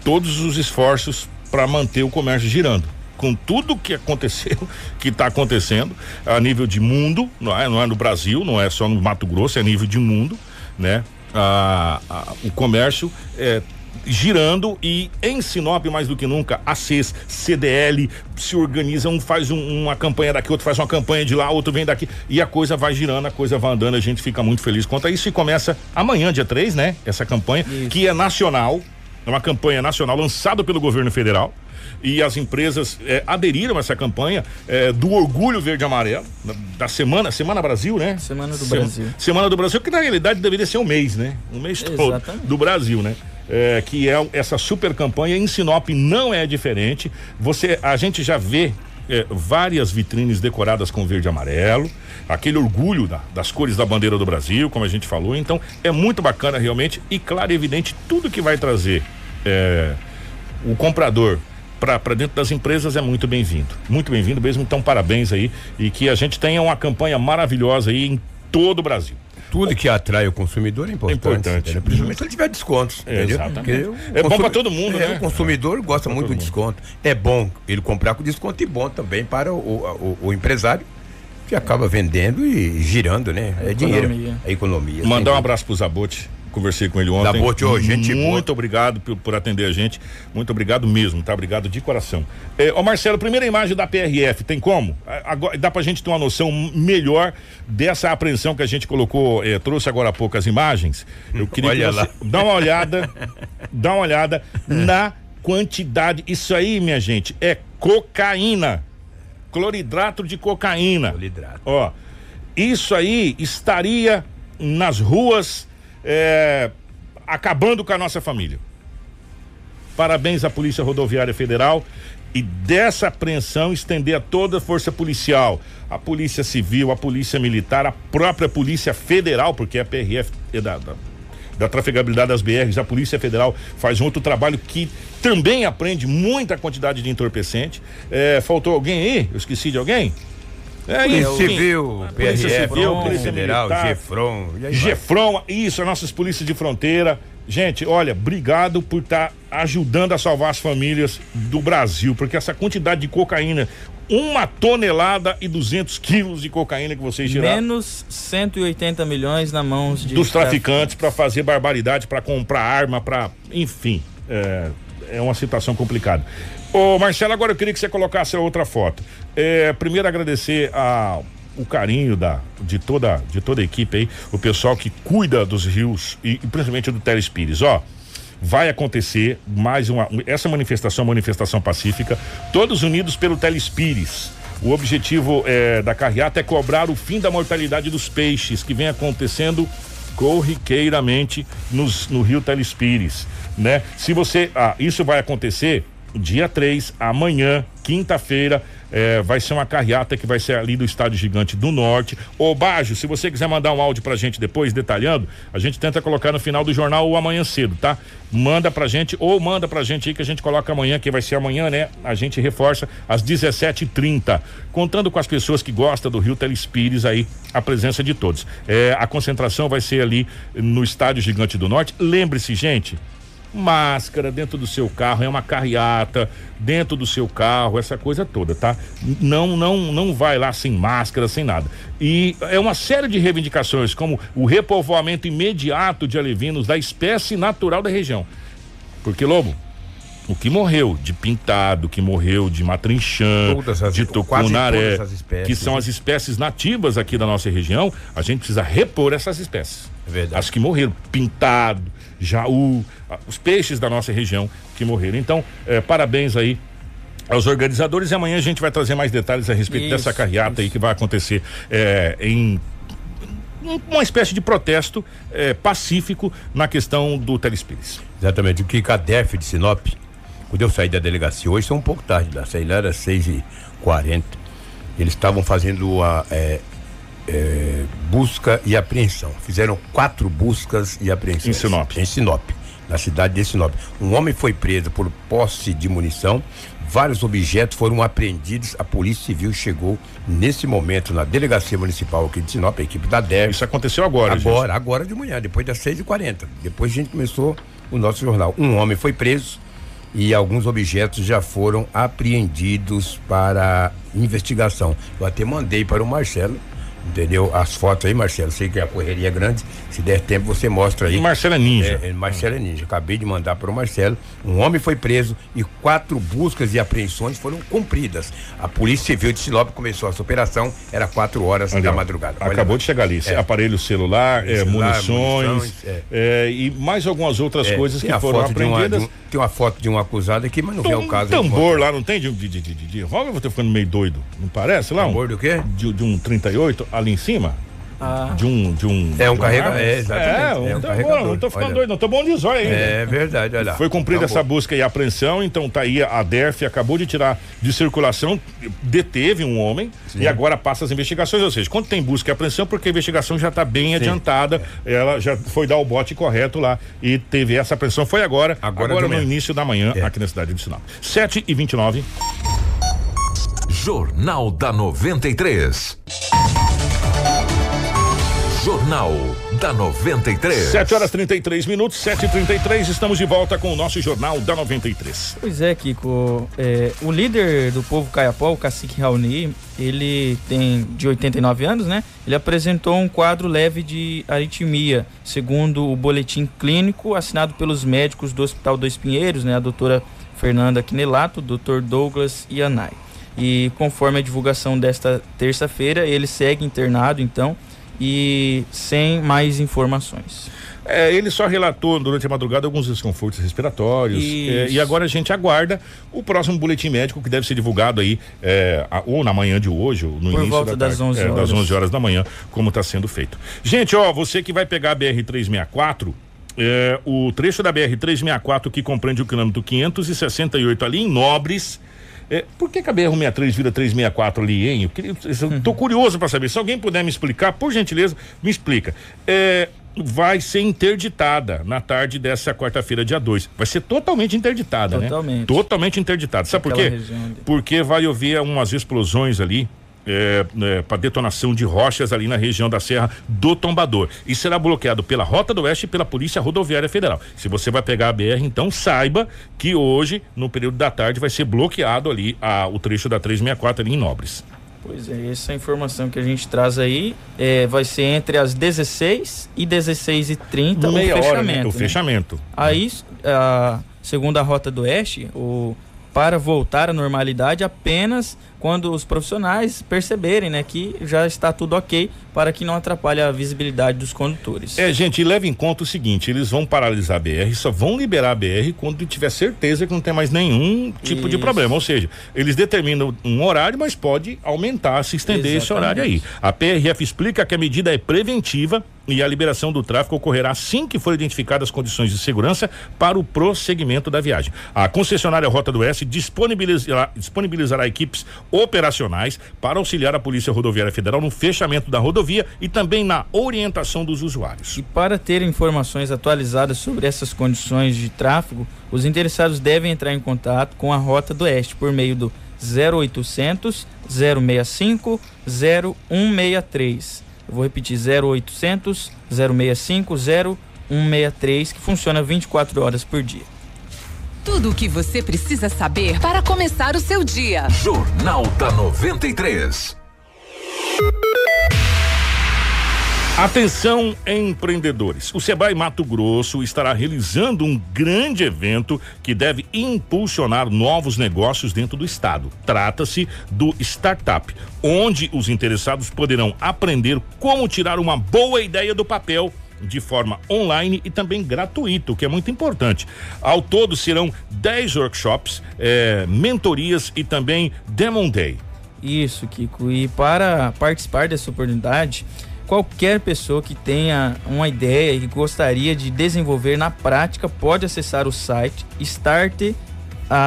todos os esforços para manter o comércio girando com tudo que *laughs* aconteceu, que está acontecendo a nível de mundo, não é, não é no Brasil, não é só no Mato Grosso, é a nível de mundo, né? A, o comércio é, girando e em Sinop mais do que nunca a CES, CDL se organiza, um faz um, uma campanha daqui, outro faz uma campanha de lá, outro vem daqui e a coisa vai girando, a coisa vai andando, a gente fica muito feliz quanto a isso e começa amanhã, dia 3, né? Essa campanha isso. que é nacional, é uma campanha nacional lançada pelo governo federal e as empresas é, aderiram a essa campanha é, do orgulho verde e amarelo da semana semana Brasil, né? Semana do Brasil. Semana do Brasil que na realidade deveria ser um mês, né? Um mês Exatamente. todo do Brasil, né? É, que é essa super campanha em Sinop não é diferente. Você, a gente já vê é, várias vitrines decoradas com verde e amarelo, aquele orgulho da, das cores da bandeira do Brasil, como a gente falou. Então é muito bacana realmente e claro e evidente tudo que vai trazer é, o comprador para dentro das empresas é muito bem-vindo. Muito bem-vindo mesmo. Então, parabéns aí e que a gente tenha uma campanha maravilhosa aí em todo o Brasil. Tudo que atrai o consumidor é importante. É importante. Principalmente se ele tiver descontos. É, exatamente. É bom para todo mundo, é, né? O consumidor é. gosta muito do desconto. É bom ele comprar com desconto e bom também para o, o, o empresário que acaba vendendo e girando, né? É dinheiro. Economia. É economia. Mandar um abraço pro Zabote conversei com ele ontem. Da Bote, oh, gente Muito boa. obrigado por, por, atender a gente. Muito obrigado mesmo, tá? Obrigado de coração. É, ô Marcelo, primeira imagem da PRF, tem como? Agora, dá pra gente ter uma noção melhor dessa apreensão que a gente colocou, é, trouxe agora há pouco as imagens. Eu queria Olha que você lá. dá uma olhada, dá uma olhada na quantidade. Isso aí, minha gente, é cocaína. Cloridrato de cocaína. Cloridrato. Ó, isso aí estaria nas ruas é, acabando com a nossa família. Parabéns à Polícia Rodoviária Federal e dessa apreensão estender a toda a força policial, a Polícia Civil, a Polícia Militar, a própria Polícia Federal, porque a PRF é da, da, da trafegabilidade das BRs, a Polícia Federal faz um outro trabalho que também aprende muita quantidade de entorpecente. É, faltou alguém aí? Eu esqueci de alguém? É isso. Civil, Polícia Civil, Polícia Federal, Gefron. Gefron, isso, as nossas polícias de fronteira. Gente, olha, obrigado por estar tá ajudando a salvar as famílias do Brasil, porque essa quantidade de cocaína, uma tonelada e 200 quilos de cocaína que vocês tiraram. Menos 180 milhões na mãos de dos traficantes para fazer barbaridade, para comprar arma, para, enfim, é, é uma situação complicada. Ô Marcelo, agora eu queria que você colocasse outra foto. É, primeiro agradecer a o carinho da, de, toda, de toda a equipe aí, o pessoal que cuida dos rios e, e principalmente do Telespires. Ó, vai acontecer mais uma. Essa manifestação, manifestação pacífica, todos unidos pelo Telespires. O objetivo é, da carreata é cobrar o fim da mortalidade dos peixes que vem acontecendo corriqueiramente nos, no rio Telespires, né? Se você, ah, isso vai acontecer dia 3, amanhã, quinta-feira, é, vai ser uma carreata que vai ser ali do Estádio Gigante do Norte. Ô Bajo, se você quiser mandar um áudio pra gente depois, detalhando, a gente tenta colocar no final do jornal ou amanhã cedo, tá? Manda pra gente ou manda pra gente aí que a gente coloca amanhã, que vai ser amanhã, né? A gente reforça às 17h30, contando com as pessoas que gostam do Rio Telespires aí, a presença de todos. É, a concentração vai ser ali no Estádio Gigante do Norte. Lembre-se, gente, máscara dentro do seu carro, é uma carreata dentro do seu carro, essa coisa toda, tá? Não, não, não vai lá sem máscara, sem nada. E é uma série de reivindicações, como o repovoamento imediato de alevinos da espécie natural da região. Porque, Lobo, o que morreu de pintado, que morreu de matrinchã, as, de tucunaré, que são né? as espécies nativas aqui da nossa região, a gente precisa repor essas espécies. É verdade. As que morreram, pintado, jaú, os peixes da nossa região que morreram. Então, eh, parabéns aí aos organizadores e amanhã a gente vai trazer mais detalhes a respeito Isso, dessa carreata isso. aí que vai acontecer é, em uma espécie de protesto é, pacífico na questão do Telespires. Exatamente. O que a DEF de Sinop, quando eu saí da delegacia hoje, são um pouco tarde, da saí lá era 6 e 40 Eles estavam fazendo a é, é, busca e apreensão. Fizeram quatro buscas e apreensões. Em Sinop. Em Sinop, na cidade de Sinop. Um homem foi preso por posse de munição. Vários objetos foram apreendidos. A Polícia Civil chegou nesse momento na delegacia municipal aqui de Sinop, a equipe da DEF. Isso aconteceu agora, gente. Agora, agora de manhã, depois das 6h40. Depois a gente começou o nosso jornal. Um homem foi preso e alguns objetos já foram apreendidos para investigação. Eu até mandei para o Marcelo, entendeu? As fotos aí, Marcelo. Sei que a correria é grande. Se der tempo, você mostra aí. Marcelo é ninja. É, é, Marcelo é ninja. Acabei de mandar para o Marcelo. Um homem foi preso e quatro buscas e apreensões foram cumpridas. A Polícia Civil de Sinop começou essa operação, era quatro horas Ali, da madrugada. Olha Acabou lá. de chegar ali. É. Aparelho celular, é, Celular, munições, munições, é. é, e mais algumas outras coisas tem que foram uma- apreendidas. de um- tem uma foto de um acusado aqui, mas não um ao caso. aí, tambor lá, não tem? De, de, de, de, de, de revólver? Eu tô ficando meio doido. Não parece lá? Tambor Um, do quê? de, de um 38 ali em cima? Ah, De um. De um É um de uma carrega- arma? é, exatamente, É, é um tambor, carregador. Não tô ficando Olha. doido, não. Tô bom de zóio ainda. É verdade, olha lá. Foi cumprida Tá essa bom. busca e apreensão, então tá aí a DERF acabou de tirar de circulação, deteve um homem e agora passa as investigações, ou seja, quando tem busca e apreensão, porque a investigação já está bem adiantada, ela já foi dar o bote correto lá e teve essa apreensão, foi agora, Agora agora, no manhã. início da manhã, É. aqui na cidade de Sinop. 7 e 29 Jornal da 93. Jornal da 93. 7 horas 33 minutos, 7 e 33 estamos de volta com o nosso Jornal da 93. Pois é, Kiko. É, o líder do povo Caiapó, o cacique Raoni, ele tem de 89 anos, né? Ele apresentou um quadro leve de aritmia, segundo o boletim clínico assinado pelos médicos do Hospital Dois Pinheiros, né? A doutora Fernanda Quinelato, o doutor Douglas Yanai. E conforme a divulgação desta terça-feira, ele segue internado, então, e sem mais informações. É, ele só relatou durante a madrugada alguns desconfortos respiratórios. É, e agora a gente aguarda o próximo boletim médico que deve ser divulgado aí, é, a- ou na manhã de hoje, ou no Por início volta da das tarde, 11 é, das horas. 11 horas da manhã, como está sendo feito. Gente, ó, você que vai pegar a BR-364. É, o trecho da BR-364 que compreende o quilômetro 568 ali em Nobres. É, por que, que a BR-163 vira 364 ali, hein? Eu tô curioso para saber. Se alguém puder me explicar, por gentileza, me explica. É, vai ser interditada na tarde dessa quarta-feira, dia 2. Vai ser totalmente interditada, né? Totalmente. Totalmente interditada. Sabe por Aquela quê? região ali. Porque vai haver umas explosões ali. É, para detonação de rochas ali na região da Serra do Tombador. E será bloqueado pela Rota do Oeste e pela Polícia Rodoviária Federal. Se você vai pegar a BR, então saiba que hoje, no período da tarde, vai ser bloqueado ali a, o trecho da 364 ali em Nobres. Pois é, essa informação que a gente traz aí é, vai ser entre as 16 e 16 e 30 o Meia fechamento. hora, né? O né? fechamento. Aí, a, segundo a Rota do Oeste, o, para voltar à normalidade apenas quando os profissionais perceberem né, que já está tudo ok para que não atrapalhe a visibilidade dos condutores. É, gente, leve em conta o seguinte: eles vão paralisar a BR, só vão liberar a BR quando tiver certeza que não tem mais nenhum tipo de Isso. problema. Ou seja, eles determinam um horário, mas pode aumentar, se estender esse Exatamente. horário aí. A PRF explica que a medida é preventiva e a liberação do tráfego ocorrerá assim que forem identificadas as condições de segurança para o prosseguimento da viagem. A concessionária Rota do Oeste disponibilizará, disponibilizará equipes operacionais para auxiliar a Polícia Rodoviária Federal no fechamento da rodovia e também na orientação dos usuários. E para ter informações atualizadas sobre essas condições de tráfego, os interessados devem entrar em contato com a Rota do Oeste por meio do 0800 065 0163. Eu vou repetir 0800 065 0163, que funciona 24 horas por dia. Tudo o que você precisa saber para começar o seu dia. Jornal da 93. Atenção empreendedores. O Sebrae Mato Grosso estará realizando um grande evento que deve impulsionar novos negócios dentro do estado. Trata-se do Startup, onde os interessados poderão aprender como tirar uma boa ideia do papel de forma online e também gratuito, que é muito importante. Ao todo serão 10 workshops, eh, mentorias e também Demon Day. Isso, Kiko. E para participar dessa oportunidade, qualquer pessoa que tenha uma ideia e gostaria de desenvolver na prática pode acessar o site Start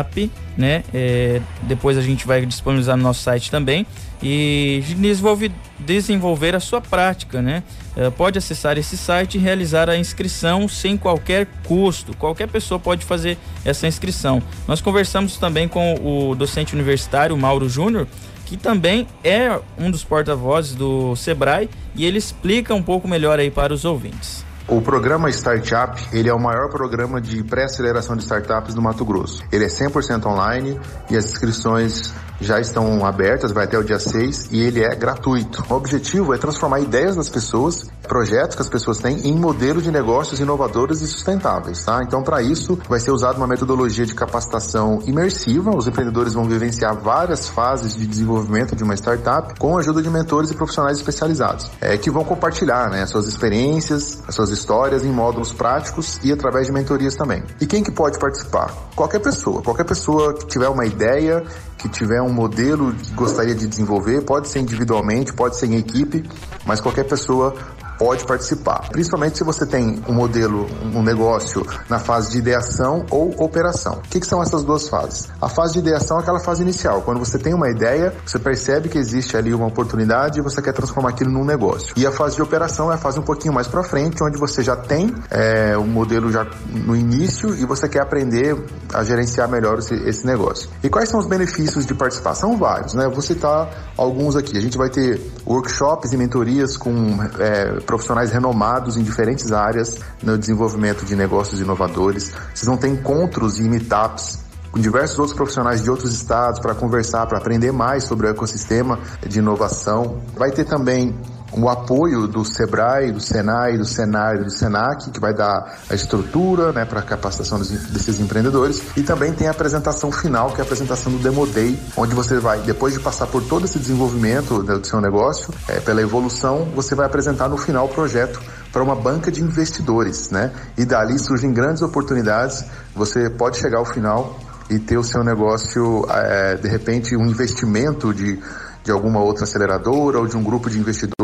Up, né? É, depois a gente vai disponibilizar no nosso site também e desenvolver, desenvolver a sua prática, né? É, pode acessar esse site e realizar a inscrição sem qualquer custo. Qualquer pessoa pode fazer essa inscrição. Nós conversamos também com o docente universitário Mauro Júnior que também é um dos porta-vozes do Sebrae e ele explica um pouco melhor aí para os ouvintes. O programa Startup, ele é o maior programa de pré-aceleração de startups do Mato Grosso. Ele é 100% online e as inscrições já estão abertas, vai até o dia 6 e ele é gratuito. O objetivo é transformar ideias das pessoas, projetos que as pessoas têm em modelos de negócios inovadores e sustentáveis, tá? Então, para isso, vai ser usada uma metodologia de capacitação imersiva. Os empreendedores vão vivenciar várias fases de desenvolvimento de uma startup com a ajuda de mentores e profissionais especializados, é, que vão compartilhar, né, suas experiências, as suas histórias em módulos práticos e através de mentorias também. E quem que pode participar? Qualquer pessoa, qualquer pessoa que tiver uma ideia que tiver um modelo que gostaria de desenvolver, pode ser individualmente, pode ser em equipe, mas qualquer pessoa pode participar. Principalmente se você tem um modelo, um negócio na fase de ideação ou operação. O que, que, são essas duas fases? A fase de ideação é aquela fase inicial, quando você tem uma ideia, você percebe que existe ali uma oportunidade e você quer transformar aquilo num negócio. E a fase de operação é a fase um pouquinho mais para frente, onde você já tem é, o modelo já no início e você quer aprender a gerenciar melhor esse, esse negócio. E quais são os benefícios de participar? São vários, né? Vou citar alguns aqui. A gente vai ter workshops e mentorias com é, profissionais renomados em diferentes áreas no desenvolvimento de negócios inovadores. Vocês vão ter encontros e meetups com diversos outros profissionais de outros estados para conversar, para aprender mais sobre o ecossistema de inovação. Vai ter também o apoio do SEBRAE, do SENAI, do SENAI do SENAC, que vai dar a estrutura né, para a capacitação desses empreendedores. E também tem a apresentação final, que é a apresentação do Demo Day, onde você vai, depois de passar por todo esse desenvolvimento do seu negócio, é, pela evolução, você vai apresentar no final o projeto para uma banca de investidores, né? E dali surgem grandes oportunidades. Você pode chegar ao final e ter o seu negócio, é, de repente, um investimento de de alguma outra aceleradora ou de um grupo de investidores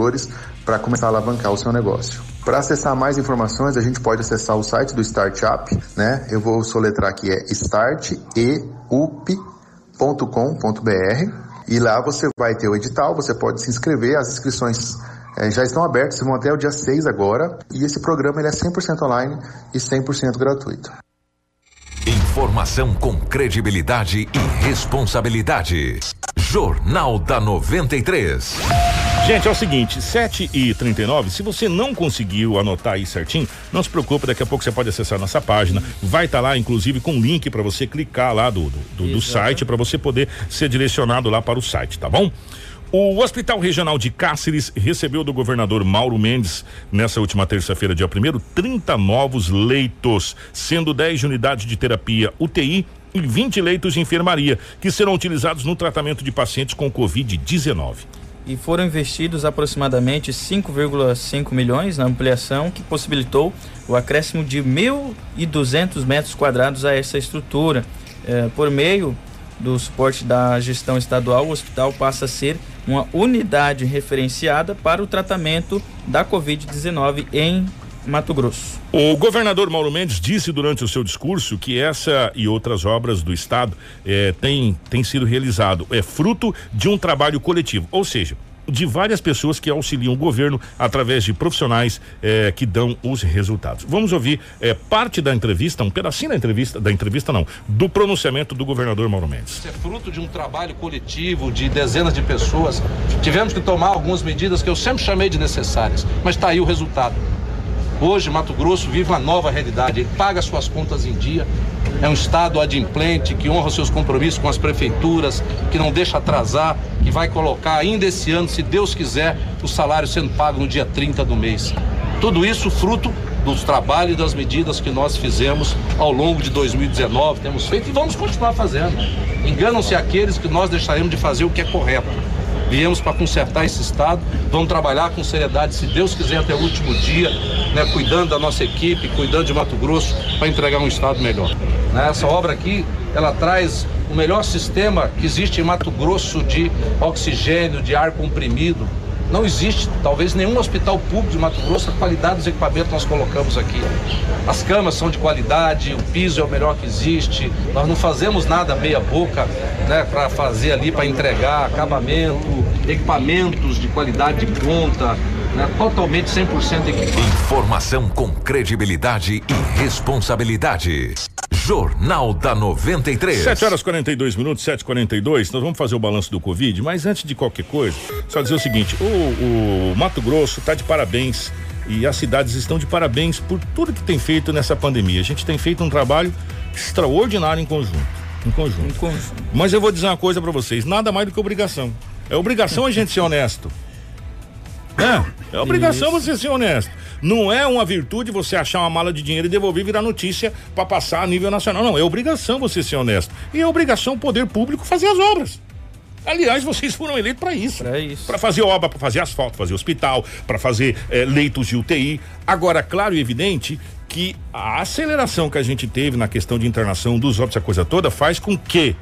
para começar a alavancar o seu negócio. Para acessar mais informações, a gente pode acessar o site do Startup, né? Eu vou soletrar aqui é starteup.com.br e lá você vai ter o edital, você pode se inscrever, as inscrições é, já estão abertas, vão até o dia 6 agora, e esse programa ele é 100% online e 100% gratuito. Informação com credibilidade e responsabilidade. Jornal da 93. Gente, é o seguinte, 7 e 39 se você não conseguiu anotar aí certinho, não se preocupe, daqui a pouco você pode acessar nossa página, vai estar tá lá inclusive com link para você clicar lá do, do, do site para você poder ser direcionado lá para o site, tá bom? O Hospital Regional de Cáceres recebeu do governador Mauro Mendes, nessa última terça-feira, dia 1 30 novos leitos, sendo 10 unidades de terapia UTI e 20 leitos de enfermaria, que serão utilizados no tratamento de pacientes com Covid-19 e foram investidos aproximadamente 5,5 milhões na ampliação que possibilitou o acréscimo de 1.200 metros quadrados a essa estrutura. Eh, por meio do suporte da gestão estadual, o hospital passa a ser uma unidade referenciada para o tratamento da Covid-19 em Mato Grosso. O governador Mauro Mendes disse durante o seu discurso que essa e outras obras do estado eh, têm tem sido realizado é fruto de um trabalho coletivo, ou seja, de várias pessoas que auxiliam o governo através de profissionais eh, que dão os resultados. Vamos ouvir eh, parte da entrevista, um pedacinho da entrevista, da entrevista não, do pronunciamento do governador Mauro Mendes. Isso é fruto de um trabalho coletivo de dezenas de pessoas. Tivemos que tomar algumas medidas que eu sempre chamei de necessárias, mas está aí o resultado. Hoje, Mato Grosso vive uma nova realidade. Ele paga suas contas em dia. É um estado adimplente que honra seus compromissos com as prefeituras, que não deixa atrasar, que vai colocar ainda esse ano, se Deus quiser, o salário sendo pago no dia 30 do mês. Tudo isso fruto dos trabalhos e das medidas que nós fizemos ao longo de 2019, temos feito e vamos continuar fazendo. Enganam-se aqueles que nós deixaremos de fazer o que é correto. Viemos para consertar esse estado, vamos trabalhar com seriedade, se Deus quiser, até o último dia, né, cuidando da nossa equipe, cuidando de Mato Grosso, para entregar um estado melhor. Né, essa obra aqui, ela traz o melhor sistema que existe em Mato Grosso de oxigênio, de ar comprimido, não existe, talvez, nenhum hospital público de Mato Grosso a qualidade dos equipamentos que nós colocamos aqui. As camas são de qualidade, o piso é o melhor que existe. Nós não fazemos nada meia boca, né, para fazer ali, para entregar acabamento, equipamentos de qualidade de ponta, né, totalmente 100% equipado. Informação com credibilidade e responsabilidade. Jornal da 93. 7 horas 42 minutos, 7h42. Nós vamos fazer o balanço do Covid, mas antes de qualquer coisa, só dizer o seguinte: o, o Mato Grosso está de parabéns e as cidades estão de parabéns por tudo que tem feito nessa pandemia. A gente tem feito um trabalho extraordinário em conjunto. Em conjunto. Em conjunto. Mas eu vou dizer uma coisa para vocês: nada mais do que obrigação. É obrigação a gente ser honesto. É, é obrigação Isso. você ser honesto. Não é uma virtude você achar uma mala de dinheiro e devolver e virar notícia para passar a nível nacional. Não, é obrigação você ser honesto. E é obrigação o poder público fazer as obras. Aliás, vocês foram eleitos para isso. Para isso. Para fazer obra, para fazer asfalto, fazer hospital, para fazer eh, leitos de UTI. Agora, claro e evidente que a aceleração que a gente teve na questão de internação dos óbitos, a coisa toda, faz com que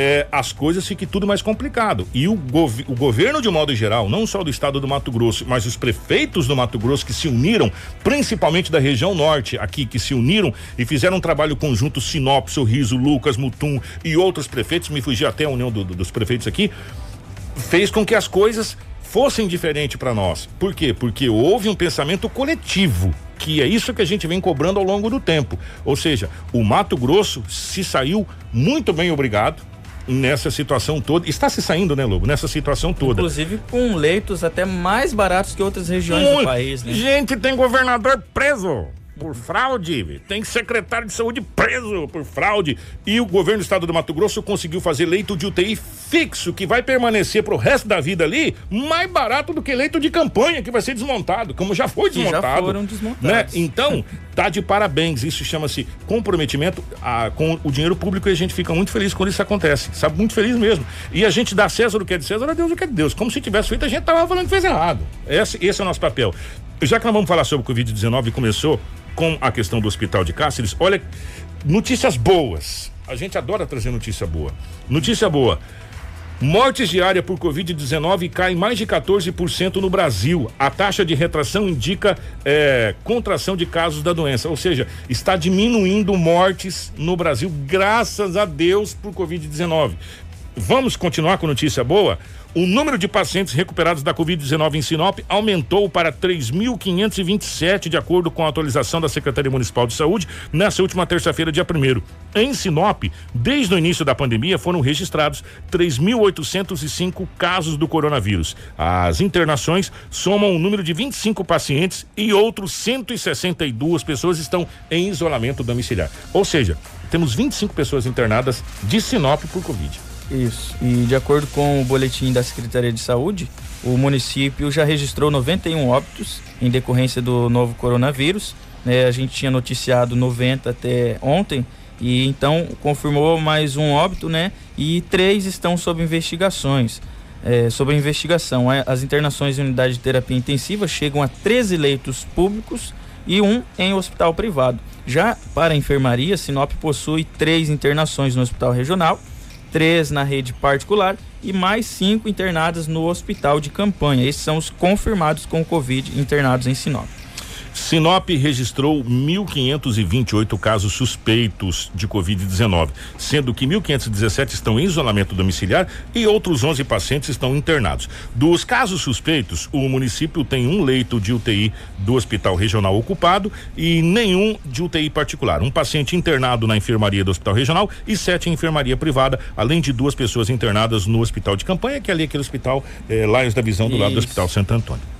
é, as coisas fiquem tudo mais complicado. E o, gov o governo, de modo geral, não só do estado do Mato Grosso, mas os prefeitos do Mato Grosso que se uniram, principalmente da região norte aqui, que se uniram e fizeram um trabalho conjunto, Sinop, Sorriso, Lucas, Mutum e outros prefeitos, me fugi até a união do, do, dos prefeitos aqui, fez com que as coisas fossem diferentes para nós. Por quê? Porque houve um pensamento coletivo que é isso que a gente vem cobrando ao longo do tempo. Ou seja, o Mato Grosso se saiu muito bem obrigado nessa situação toda. Está se saindo, né, Lobo? Nessa situação toda. Inclusive com leitos até mais baratos que outras regiões Muito. do país, né? Gente, tem governador preso por fraude, tem secretário de saúde preso por fraude. E o governo do estado do Mato Grosso conseguiu fazer leito de UTI fixo, que vai permanecer pro resto da vida ali, mais barato do que leito de campanha, que vai ser desmontado, como já foi desmontado. Já foram desmontados. Né? Então, tá de parabéns. Isso chama-se comprometimento a, com o dinheiro público e a gente fica muito feliz quando isso acontece. Sabe, muito feliz mesmo. E a gente dá César o que é de César, a Deus o que é de Deus. Como se tivesse feito, a gente tava falando que fez errado. Esse, esse é o nosso papel. Já que nós vamos falar sobre o Covid-19, começou com a questão do hospital de Cáceres, olha, notícias boas. A gente adora trazer notícia boa. Notícia boa. Mortes diárias por Covid-19 caem mais de 14% no Brasil. A taxa de retração indica é, contração de casos da doença, ou seja, está diminuindo mortes no Brasil, graças a Deus, por Covid-19. Vamos continuar com notícia boa? O número de pacientes recuperados da Covid-19 em Sinop aumentou para 3.527, de acordo com a atualização da Secretaria Municipal de Saúde, nessa última terça-feira, dia 1. Em Sinop, desde o início da pandemia, foram registrados 3.805 casos do coronavírus. As internações somam um número de 25 pacientes e outros 162 pessoas estão em isolamento domiciliar. Ou seja, temos 25 pessoas internadas de Sinop por Covid. Isso. E de acordo com o boletim da Secretaria de Saúde, o município já registrou 91 óbitos em decorrência do novo coronavírus. Né? A gente tinha noticiado 90 até ontem e então confirmou mais um óbito, né? E três estão sob investigações. É, sobre investigação, as internações em unidade de terapia intensiva chegam a 13 leitos públicos e um em hospital privado. Já para a enfermaria, Sinop possui três internações no hospital regional três na rede particular e mais cinco internadas no hospital de campanha. Esses são os confirmados com Covid internados em Sinop. Sinop registrou 1.528 casos suspeitos de Covid-19, sendo que 1.517 estão em isolamento domiciliar e outros 11 pacientes estão internados. Dos casos suspeitos, o município tem um leito de UTI do Hospital Regional ocupado e nenhum de UTI particular. Um paciente internado na enfermaria do Hospital Regional e sete em enfermaria privada, além de duas pessoas internadas no Hospital de Campanha, que é ali aquele hospital eh, Laios da Visão, do Isso. lado do Hospital Santo Antônio.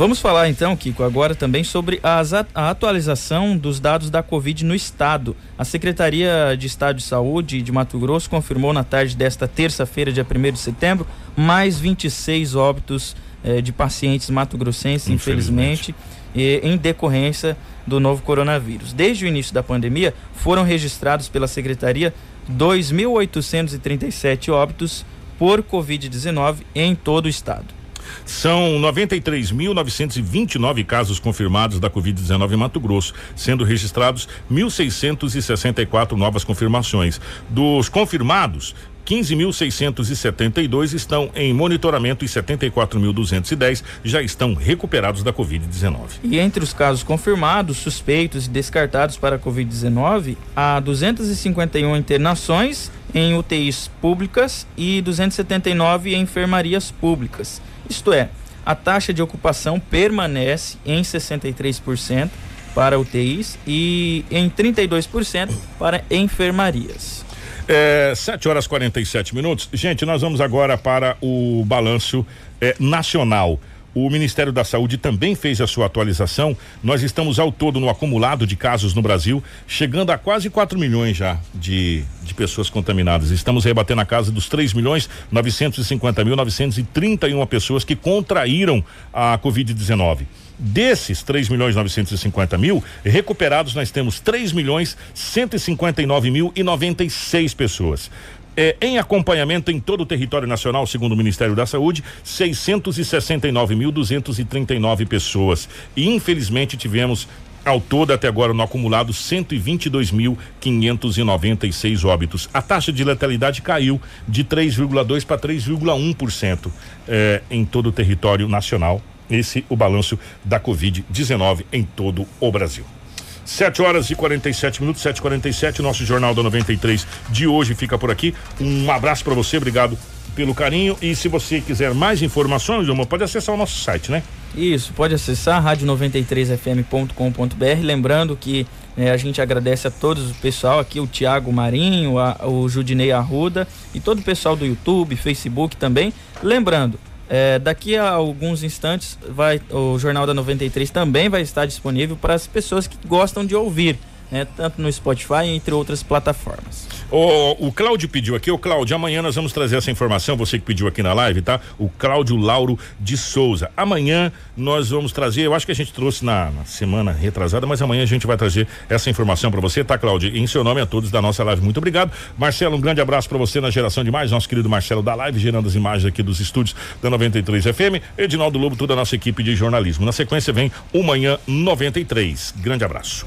Vamos falar então, Kiko, agora também sobre as, a atualização dos dados da Covid no estado. A Secretaria de Estado de Saúde de Mato Grosso confirmou na tarde desta terça-feira, dia 1 de setembro, mais 26 óbitos eh, de pacientes mato-grossenses, infelizmente, infelizmente em decorrência do novo coronavírus. Desde o início da pandemia, foram registrados pela Secretaria 2.837 óbitos por Covid-19 em todo o estado. São 93.929 casos confirmados da Covid-19 em Mato Grosso, sendo registrados 1.664 novas confirmações. Dos confirmados, 15.672 estão em monitoramento e 74.210 já estão recuperados da Covid-19. E entre os casos confirmados, suspeitos e descartados para a Covid-19, há 251 internações em UTIs públicas e 279 em enfermarias públicas. Isto é, a taxa de ocupação permanece em 63% para UTIs e em 32% para enfermarias. É, 7 horas 47 minutos. Gente, nós vamos agora para o balanço é, nacional. O Ministério da Saúde também fez a sua atualização. Nós estamos ao todo no acumulado de casos no Brasil, chegando a quase 4 milhões já de, de pessoas contaminadas. Estamos rebatendo a casa dos 3 milhões 950 mil 931 pessoas que contraíram a Covid-19. Desses 3 milhões 950 mil, recuperados nós temos 3 milhões 159 mil e 96 pessoas. É, em acompanhamento em todo o território nacional, segundo o Ministério da Saúde, 669.239 pessoas. E infelizmente tivemos ao todo, até agora, no acumulado, 122.596 óbitos. A taxa de letalidade caiu de 3,2% para 3,1% eh, em todo o território nacional. Esse o balanço da Covid-19 em todo o Brasil. 7 horas e 47 minutos, 7 e 47 Nosso Jornal da 93 de hoje fica por aqui. Um abraço para você, obrigado pelo carinho. E se você quiser mais informações, Gilmar, pode acessar o nosso site, né? Isso, pode acessar rádio93fm.com.br. Lembrando que eh, a gente agradece a todos o pessoal aqui, o Tiago Marinho, a, o Judinei Arruda e todo o pessoal do YouTube, Facebook também. Lembrando, eh, daqui a alguns instantes vai o Jornal da 93 também vai estar disponível para as pessoas que gostam de ouvir, né, tanto no Spotify entre outras plataformas. O, o Cláudio pediu aqui, o Cláudio, amanhã nós vamos trazer essa informação, você que pediu aqui na live, tá? O Cláudio Lauro de Souza. Amanhã nós vamos trazer, eu acho que a gente trouxe na, na semana retrasada, mas amanhã a gente vai trazer essa informação para você, tá, Cláudio? Em seu nome a todos da nossa live, muito obrigado. Marcelo, um grande abraço para você na geração de mais, nosso querido Marcelo da live, gerando as imagens aqui dos estúdios da 93 FM. Edinaldo Lobo, toda a nossa equipe de jornalismo. Na sequência vem o Manhã 93. Grande abraço.